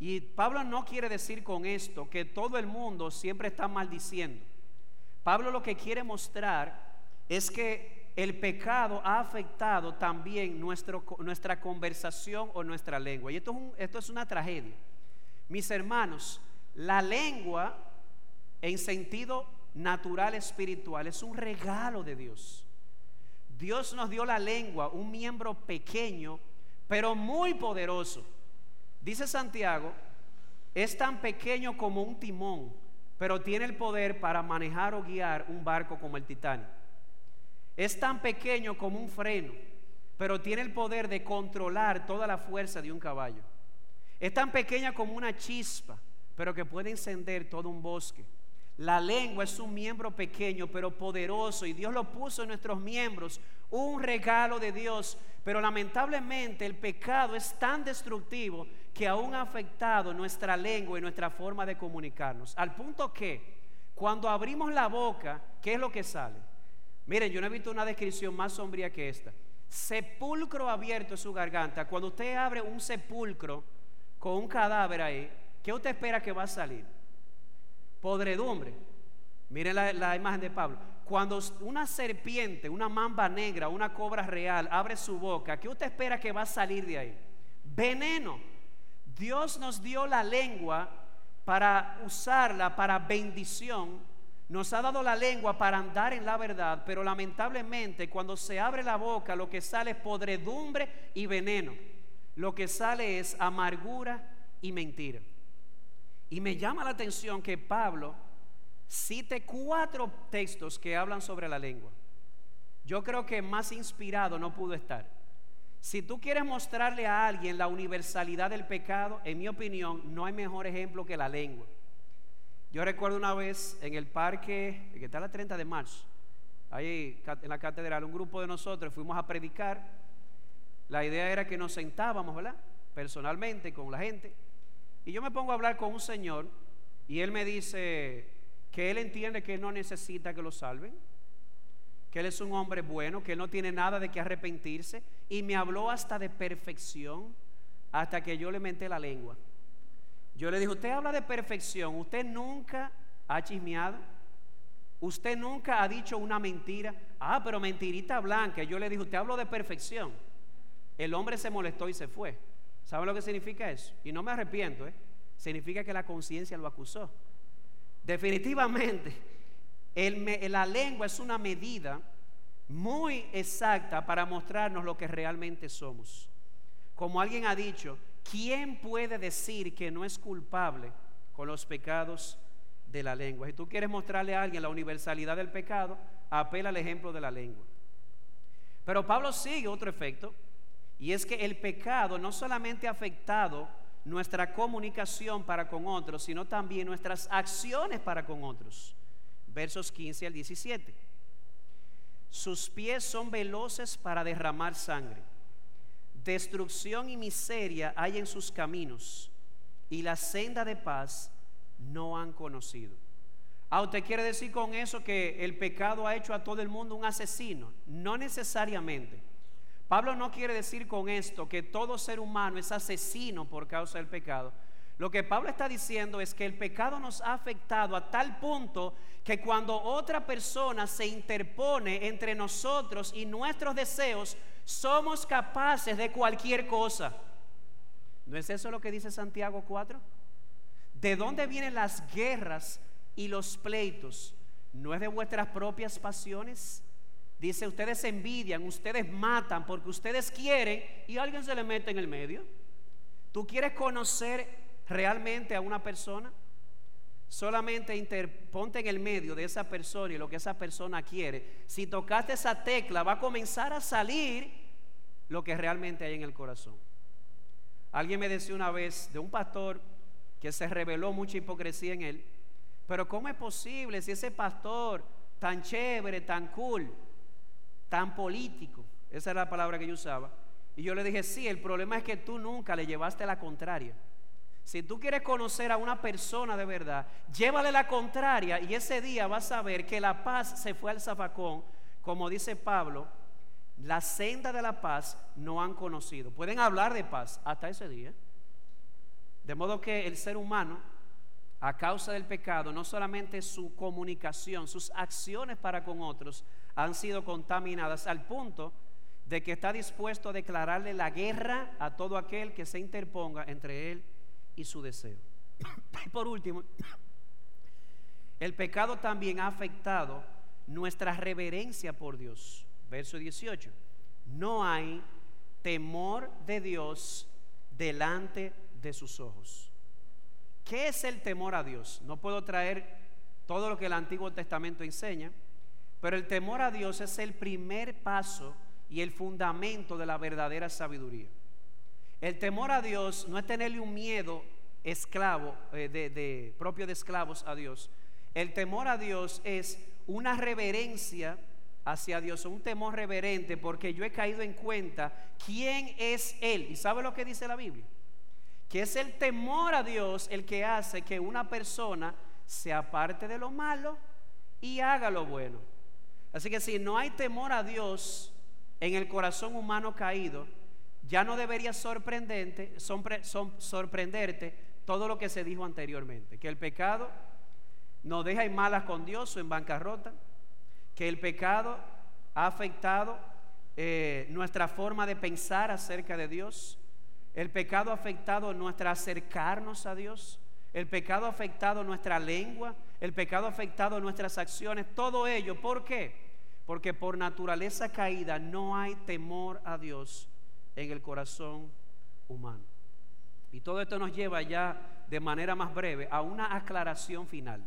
Y Pablo no quiere decir con esto que todo el mundo siempre está maldiciendo. Pablo lo que quiere mostrar es que el pecado ha afectado también nuestra conversación o nuestra lengua. Y esto es, esto es una tragedia. Mis hermanos, la lengua en sentido natural espiritual es un regalo de Dios. Dios nos dio la lengua, un miembro pequeño, pero muy poderoso. Dice Santiago, es tan pequeño como un timón, pero tiene el poder para manejar o guiar un barco como el Titanic. Es tan pequeño como un freno, pero tiene el poder de controlar toda la fuerza de un caballo. Es tan pequeña como una chispa, pero que puede encender todo un bosque. La lengua es un miembro pequeño pero poderoso y Dios lo puso en nuestros miembros, un regalo de Dios. Pero lamentablemente el pecado es tan destructivo que aún ha afectado nuestra lengua y nuestra forma de comunicarnos. Al punto que cuando abrimos la boca, ¿qué es lo que sale? Miren, yo no he visto una descripción más sombría que esta. Sepulcro abierto en su garganta. Cuando usted abre un sepulcro con un cadáver ahí, ¿qué usted espera que va a salir? Podredumbre. Miren la, imagen de Pablo. Cuando una serpiente, una mamba negra, una cobra real abre su boca, ¿qué usted espera que va a salir de ahí? Veneno. Dios nos dio la lengua para usarla para bendición. Nos ha dado la lengua para andar en la verdad, pero lamentablemente cuando se abre la boca lo que sale es podredumbre y veneno. Lo que sale es amargura y mentira. Y me llama la atención que Pablo cite cuatro textos que hablan sobre la lengua. Yo creo que más inspirado no pudo estar. Si tú quieres mostrarle a alguien la universalidad del pecado, en mi opinión, no hay mejor ejemplo que la lengua. Yo recuerdo una vez en el parque, que está la 30 de marzo, ahí en la catedral, un grupo de nosotros fuimos a predicar. La idea era que nos sentábamos, ¿verdad? Personalmente con la gente y yo me pongo a hablar con un señor y él me dice que él entiende que no necesita que lo salven, que él es un hombre bueno, que él no tiene nada de que arrepentirse y me habló hasta de perfección hasta que yo le menté la lengua. Yo le dije, usted habla de perfección, usted nunca ha chismeado, usted nunca ha dicho una mentira. Ah, pero mentirita blanca. Yo le dije, usted habló de perfección. El hombre se molestó y se fue. ¿Sabe lo que significa eso? Y no me arrepiento, ¿eh? Significa que la conciencia lo acusó. Definitivamente, la lengua es una medida muy exacta para mostrarnos lo que realmente somos. Como alguien ha dicho, ¿quién puede decir que no es culpable con los pecados de la lengua? Si tú quieres mostrarle a alguien la universalidad del pecado, apela al ejemplo de la lengua. Pero Pablo sigue otro efecto y es que el pecado no solamente ha afectado nuestra comunicación para con otros, sino también nuestras acciones para con otros. Versos 15 al 17. Sus pies son veloces para derramar sangre. Destrucción y miseria hay en sus caminos, y la senda de paz no han conocido. Ah, ¿usted quiere decir con eso que el pecado ha hecho a todo el mundo un asesino? No necesariamente. Pablo no quiere decir con esto que todo ser humano es asesino por causa del pecado. Lo que Pablo está diciendo es que el pecado nos ha afectado a tal punto que cuando otra persona se interpone entre nosotros y nuestros deseos, somos capaces de cualquier cosa. ¿No es eso lo que dice Santiago 4? ¿De dónde vienen las guerras y los pleitos? ¿No es de vuestras propias pasiones? Dice, ustedes envidian, ustedes matan porque ustedes quieren y alguien se le mete en el medio. ¿Tú quieres conocer realmente a una persona? Solamente ponte en el medio de esa persona y lo que esa persona quiere. Si tocaste esa tecla, va a comenzar a salir lo que realmente hay en el corazón. Alguien me decía una vez de un pastor que se reveló mucha hipocresía en él. Pero ¿cómo es posible si ese pastor tan chévere, tan cool, tan político. Esa era la palabra que yo usaba. Y yo le dije, sí, el problema es que tú nunca le llevaste la contraria. Si tú quieres conocer a una persona de verdad, llévale la contraria y ese día vas a ver que la paz se fue al zafacón, como dice Pablo, la senda de la paz no han conocido. Pueden hablar de paz hasta ese día. De modo que el ser humano, a causa del pecado, no solamente su comunicación, sus acciones para con otros, han sido contaminadas al punto de que está dispuesto a declararle la guerra a todo aquel que se interponga entre él y su deseo. Y por último, el pecado también ha afectado nuestra reverencia por Dios. Verso 18. No hay temor de Dios delante de sus ojos. ¿Qué es el temor a Dios? No puedo traer todo lo que el Antiguo Testamento enseña, pero el temor a Dios es el primer paso y el fundamento de la verdadera sabiduría. El temor a Dios no es tenerle un miedo esclavo, eh, de, propio de esclavos a Dios. El temor a Dios es una reverencia hacia Dios, un temor reverente, porque yo he caído en cuenta quién es Él. ¿Y sabe lo que dice la Biblia? Que es el temor a Dios el que hace que una persona se aparte de lo malo y haga lo bueno. Así que si no hay temor a Dios en el corazón humano caído, ya no debería sorprenderte, sorprenderte todo lo que se dijo anteriormente, que el pecado nos deja en malas con Dios o en bancarrota, que el pecado ha afectado eh, nuestra forma de pensar acerca de Dios, el pecado ha afectado nuestra acercarnos a Dios, el pecado ha afectado nuestra lengua, el pecado ha afectado nuestras acciones, todo ello, ¿por qué? Porque por naturaleza caída no hay temor a Dios en el corazón humano. Y todo esto nos lleva ya de manera más breve a una aclaración final.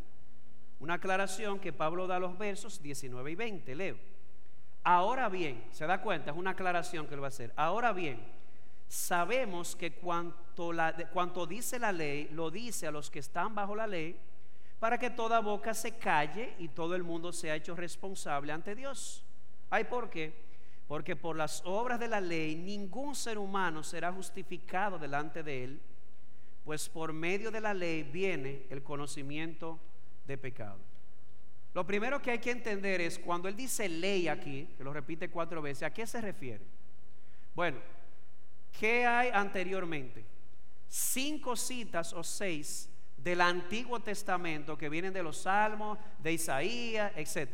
Una aclaración que Pablo da a los versos 19 y 20. Leo. Ahora bien, se da cuenta, es una aclaración que lo va a hacer. Ahora bien, sabemos que cuanto, dice la ley, lo dice a los que están bajo la ley, para que toda boca se calle y todo el mundo sea hecho responsable ante Dios. ¿Hay por qué? Porque por las obras de la ley ningún ser humano será justificado delante de él, pues por medio de la ley viene el conocimiento de pecado. Lo primero que hay que entender es cuando él dice ley aquí, que lo repite cuatro veces, ¿a qué se refiere? Bueno, ¿qué hay anteriormente? Cinco citas o seis del Antiguo Testamento que vienen de los Salmos, de Isaías, etc.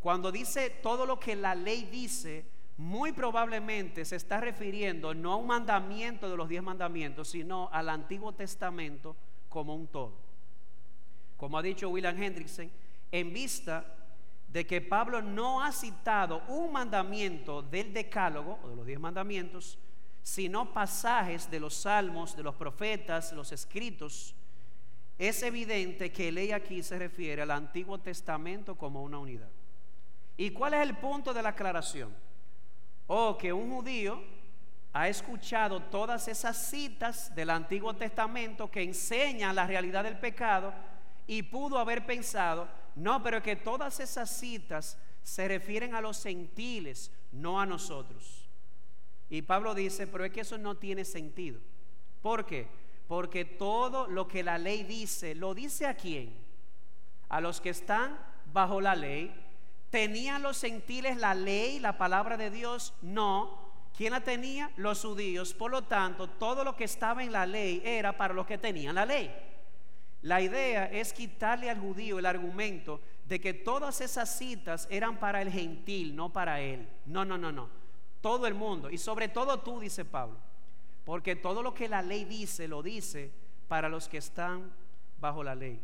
Cuando dice todo lo que la ley dice, muy probablemente se está refiriendo no a un mandamiento de los diez mandamientos, sino al Antiguo Testamento como un todo como ha dicho William Hendrickson, en vista de que Pablo no ha citado un mandamiento del decálogo o de los diez mandamientos, sino pasajes de los salmos, de los profetas, los escritos, es evidente que ley aquí se refiere al Antiguo Testamento como una unidad. ¿Y cuál es el punto de la aclaración? O oh, que un judío ha escuchado todas esas citas del Antiguo Testamento que enseñan la realidad del pecado y pudo haber pensado, no, pero que todas esas citas se refieren a los gentiles, no a nosotros. Y Pablo dice, pero es que eso no tiene sentido. ¿Por qué? Porque todo lo que la ley dice, lo dice a quién? A los que están bajo la ley. ¿Tenían los gentiles la ley, la palabra de Dios? No. ¿Quién la tenía? Los judíos. Por lo tanto, todo lo que estaba en la ley era para los que tenían la ley. La idea es quitarle al judío el argumento de que todas esas citas eran para el gentil, no para él. No, no, no, no. Todo el mundo. Y sobre todo tú, dice Pablo. Porque todo lo que la ley dice, lo dice para los que están bajo la ley.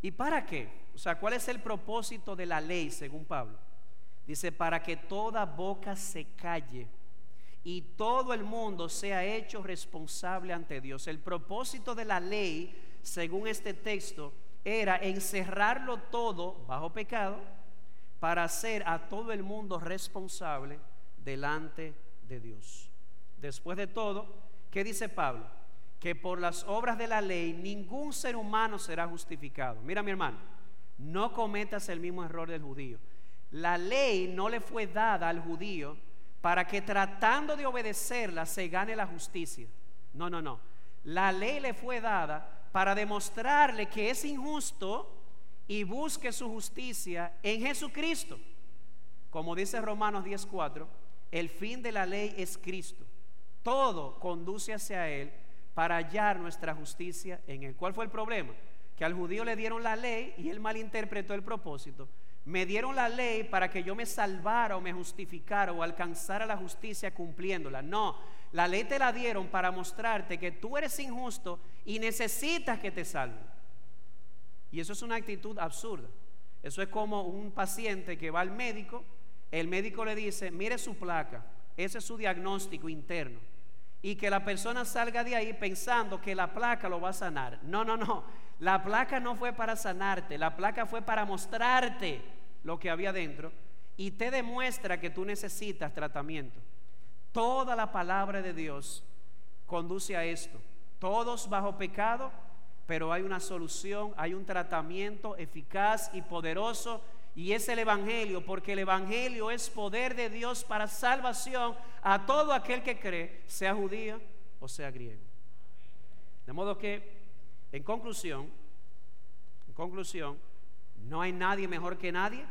¿Y para qué? O sea, ¿cuál es el propósito de la ley según Pablo? Dice, para que toda boca se calle y todo el mundo sea hecho responsable ante Dios. El propósito de la ley, según este texto, era encerrarlo todo bajo pecado para hacer a todo el mundo responsable delante de Dios. Después de todo, ¿qué dice Pablo? Que por las obras de la ley ningún ser humano será justificado. Mira mi hermano, no cometas el mismo error del judío. La ley no le fue dada al judío para que tratando de obedecerla se gane la justicia. No, no, no. La ley le fue dada para demostrarle que es injusto y busque su justicia en Jesucristo. Como dice Romanos 10:4, el fin de la ley es Cristo. Todo conduce hacia Él para hallar nuestra justicia en Él. ¿Cuál fue el problema? Que al judío le dieron la ley y él malinterpretó el propósito me dieron la ley para que yo me salvara o me justificara o alcanzara la justicia cumpliéndola. No, la ley te la dieron para mostrarte que tú eres injusto y necesitas que te salven. Y eso es una actitud absurda. Eso es como un paciente que va al médico, el médico le dice, mire su placa, ese es su diagnóstico interno. Y que la persona salga de ahí pensando que la placa lo va a sanar. No, no, no. La placa no fue para sanarte, la placa fue para mostrarte lo que había dentro y te demuestra que tú necesitas tratamiento. Toda la palabra de Dios conduce a esto. Todos bajo pecado, pero hay una solución, hay un tratamiento eficaz y poderoso y es el Evangelio, porque el Evangelio es poder de Dios para salvación a todo aquel que cree, sea judío o sea griego. De modo que, en conclusión, en conclusión, no hay nadie mejor que nadie.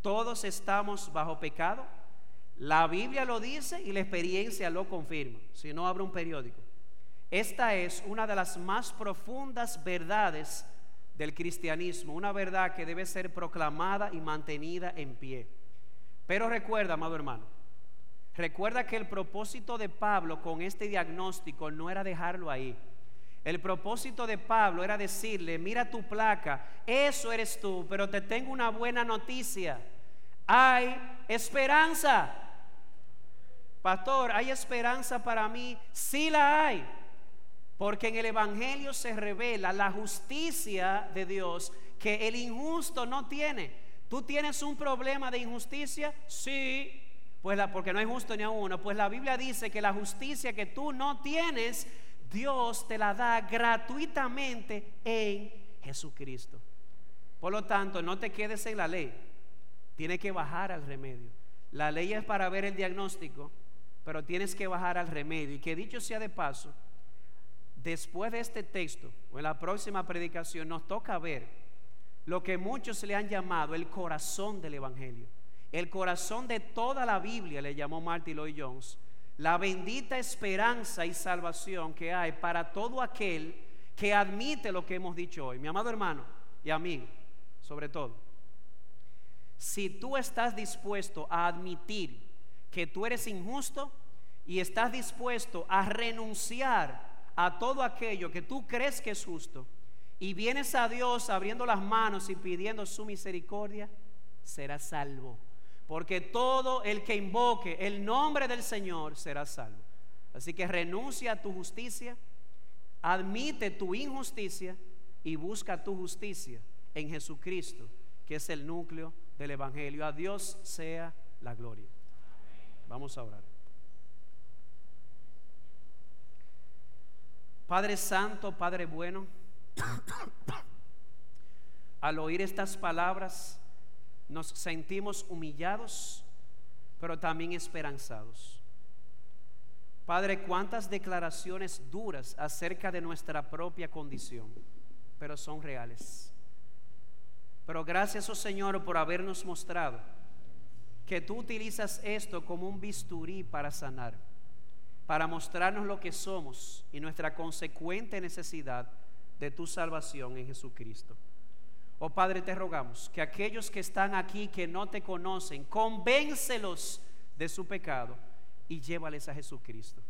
Todos estamos bajo pecado. La Biblia lo dice y la experiencia lo confirma. Si no, abre un periódico. Esta es una de las más profundas verdades del cristianismo, una verdad que debe ser proclamada y mantenida en pie. Pero recuerda, amado hermano, recuerda que el propósito de Pablo con este diagnóstico no era dejarlo ahí. El propósito de Pablo era decirle, mira tu placa, eso eres tú, pero te tengo una buena noticia. Hay esperanza. Pastor, ¿hay esperanza para mí? Sí la hay. Porque en el Evangelio se revela la justicia de Dios que el injusto no tiene. ¿Tú tienes un problema de injusticia? Sí. Pues la, porque no hay justo ni a uno. Pues la Biblia dice que la justicia que tú no tienes, Dios te la da gratuitamente en Jesucristo. Por lo tanto, no te quedes en la ley. Tienes que bajar al remedio. La ley es para ver el diagnóstico, pero tienes que bajar al remedio. Y que dicho sea de paso, después de este texto o en la próxima predicación nos toca ver lo que muchos le han llamado el corazón del Evangelio. El corazón de toda la Biblia le llamó Martin Lloyd Jones. La bendita esperanza y salvación que hay para todo aquel que admite lo que hemos dicho hoy. Mi amado hermano y amigo, sobre todo. Si tú estás dispuesto a admitir que tú eres injusto y estás dispuesto a renunciar a todo aquello que tú crees que es justo y vienes a Dios abriendo las manos y pidiendo su misericordia, serás salvo. Porque todo el que invoque el nombre del Señor será salvo. Así que renuncia a tu justicia, admite tu injusticia y busca tu justicia en Jesucristo, que es el núcleo del Evangelio. A Dios sea la gloria. Vamos a orar. Padre Santo, Padre bueno, al oír estas palabras nos sentimos humillados, pero también esperanzados. Padre, cuántas declaraciones duras acerca de nuestra propia condición, pero son reales. Pero gracias, oh Señor, por habernos mostrado que tú utilizas esto como un bisturí para sanar para mostrarnos lo que somos y nuestra consecuente necesidad de tu salvación en Jesucristo. Oh Padre, te rogamos que aquellos que están aquí que no te conocen, convéncelos de su pecado y llévales a Jesucristo.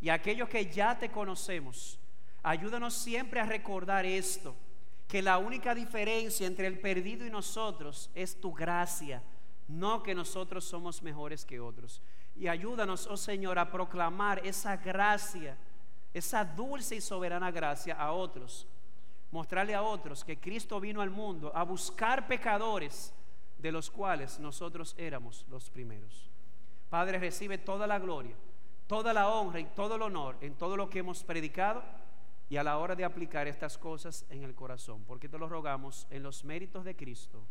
Y aquellos que ya te conocemos, ayúdanos siempre a recordar esto, que la única diferencia entre el perdido y nosotros es tu gracia, no que nosotros somos mejores que otros. Y ayúdanos, oh Señor, a proclamar esa gracia, esa dulce y soberana gracia a otros. Mostrarle a otros que Cristo vino al mundo a buscar pecadores de los cuales nosotros éramos los primeros. Padre, recibe toda la gloria, toda la honra y todo el honor en todo lo que hemos predicado y a la hora de aplicar estas cosas en el corazón, porque te lo rogamos en los méritos de Cristo.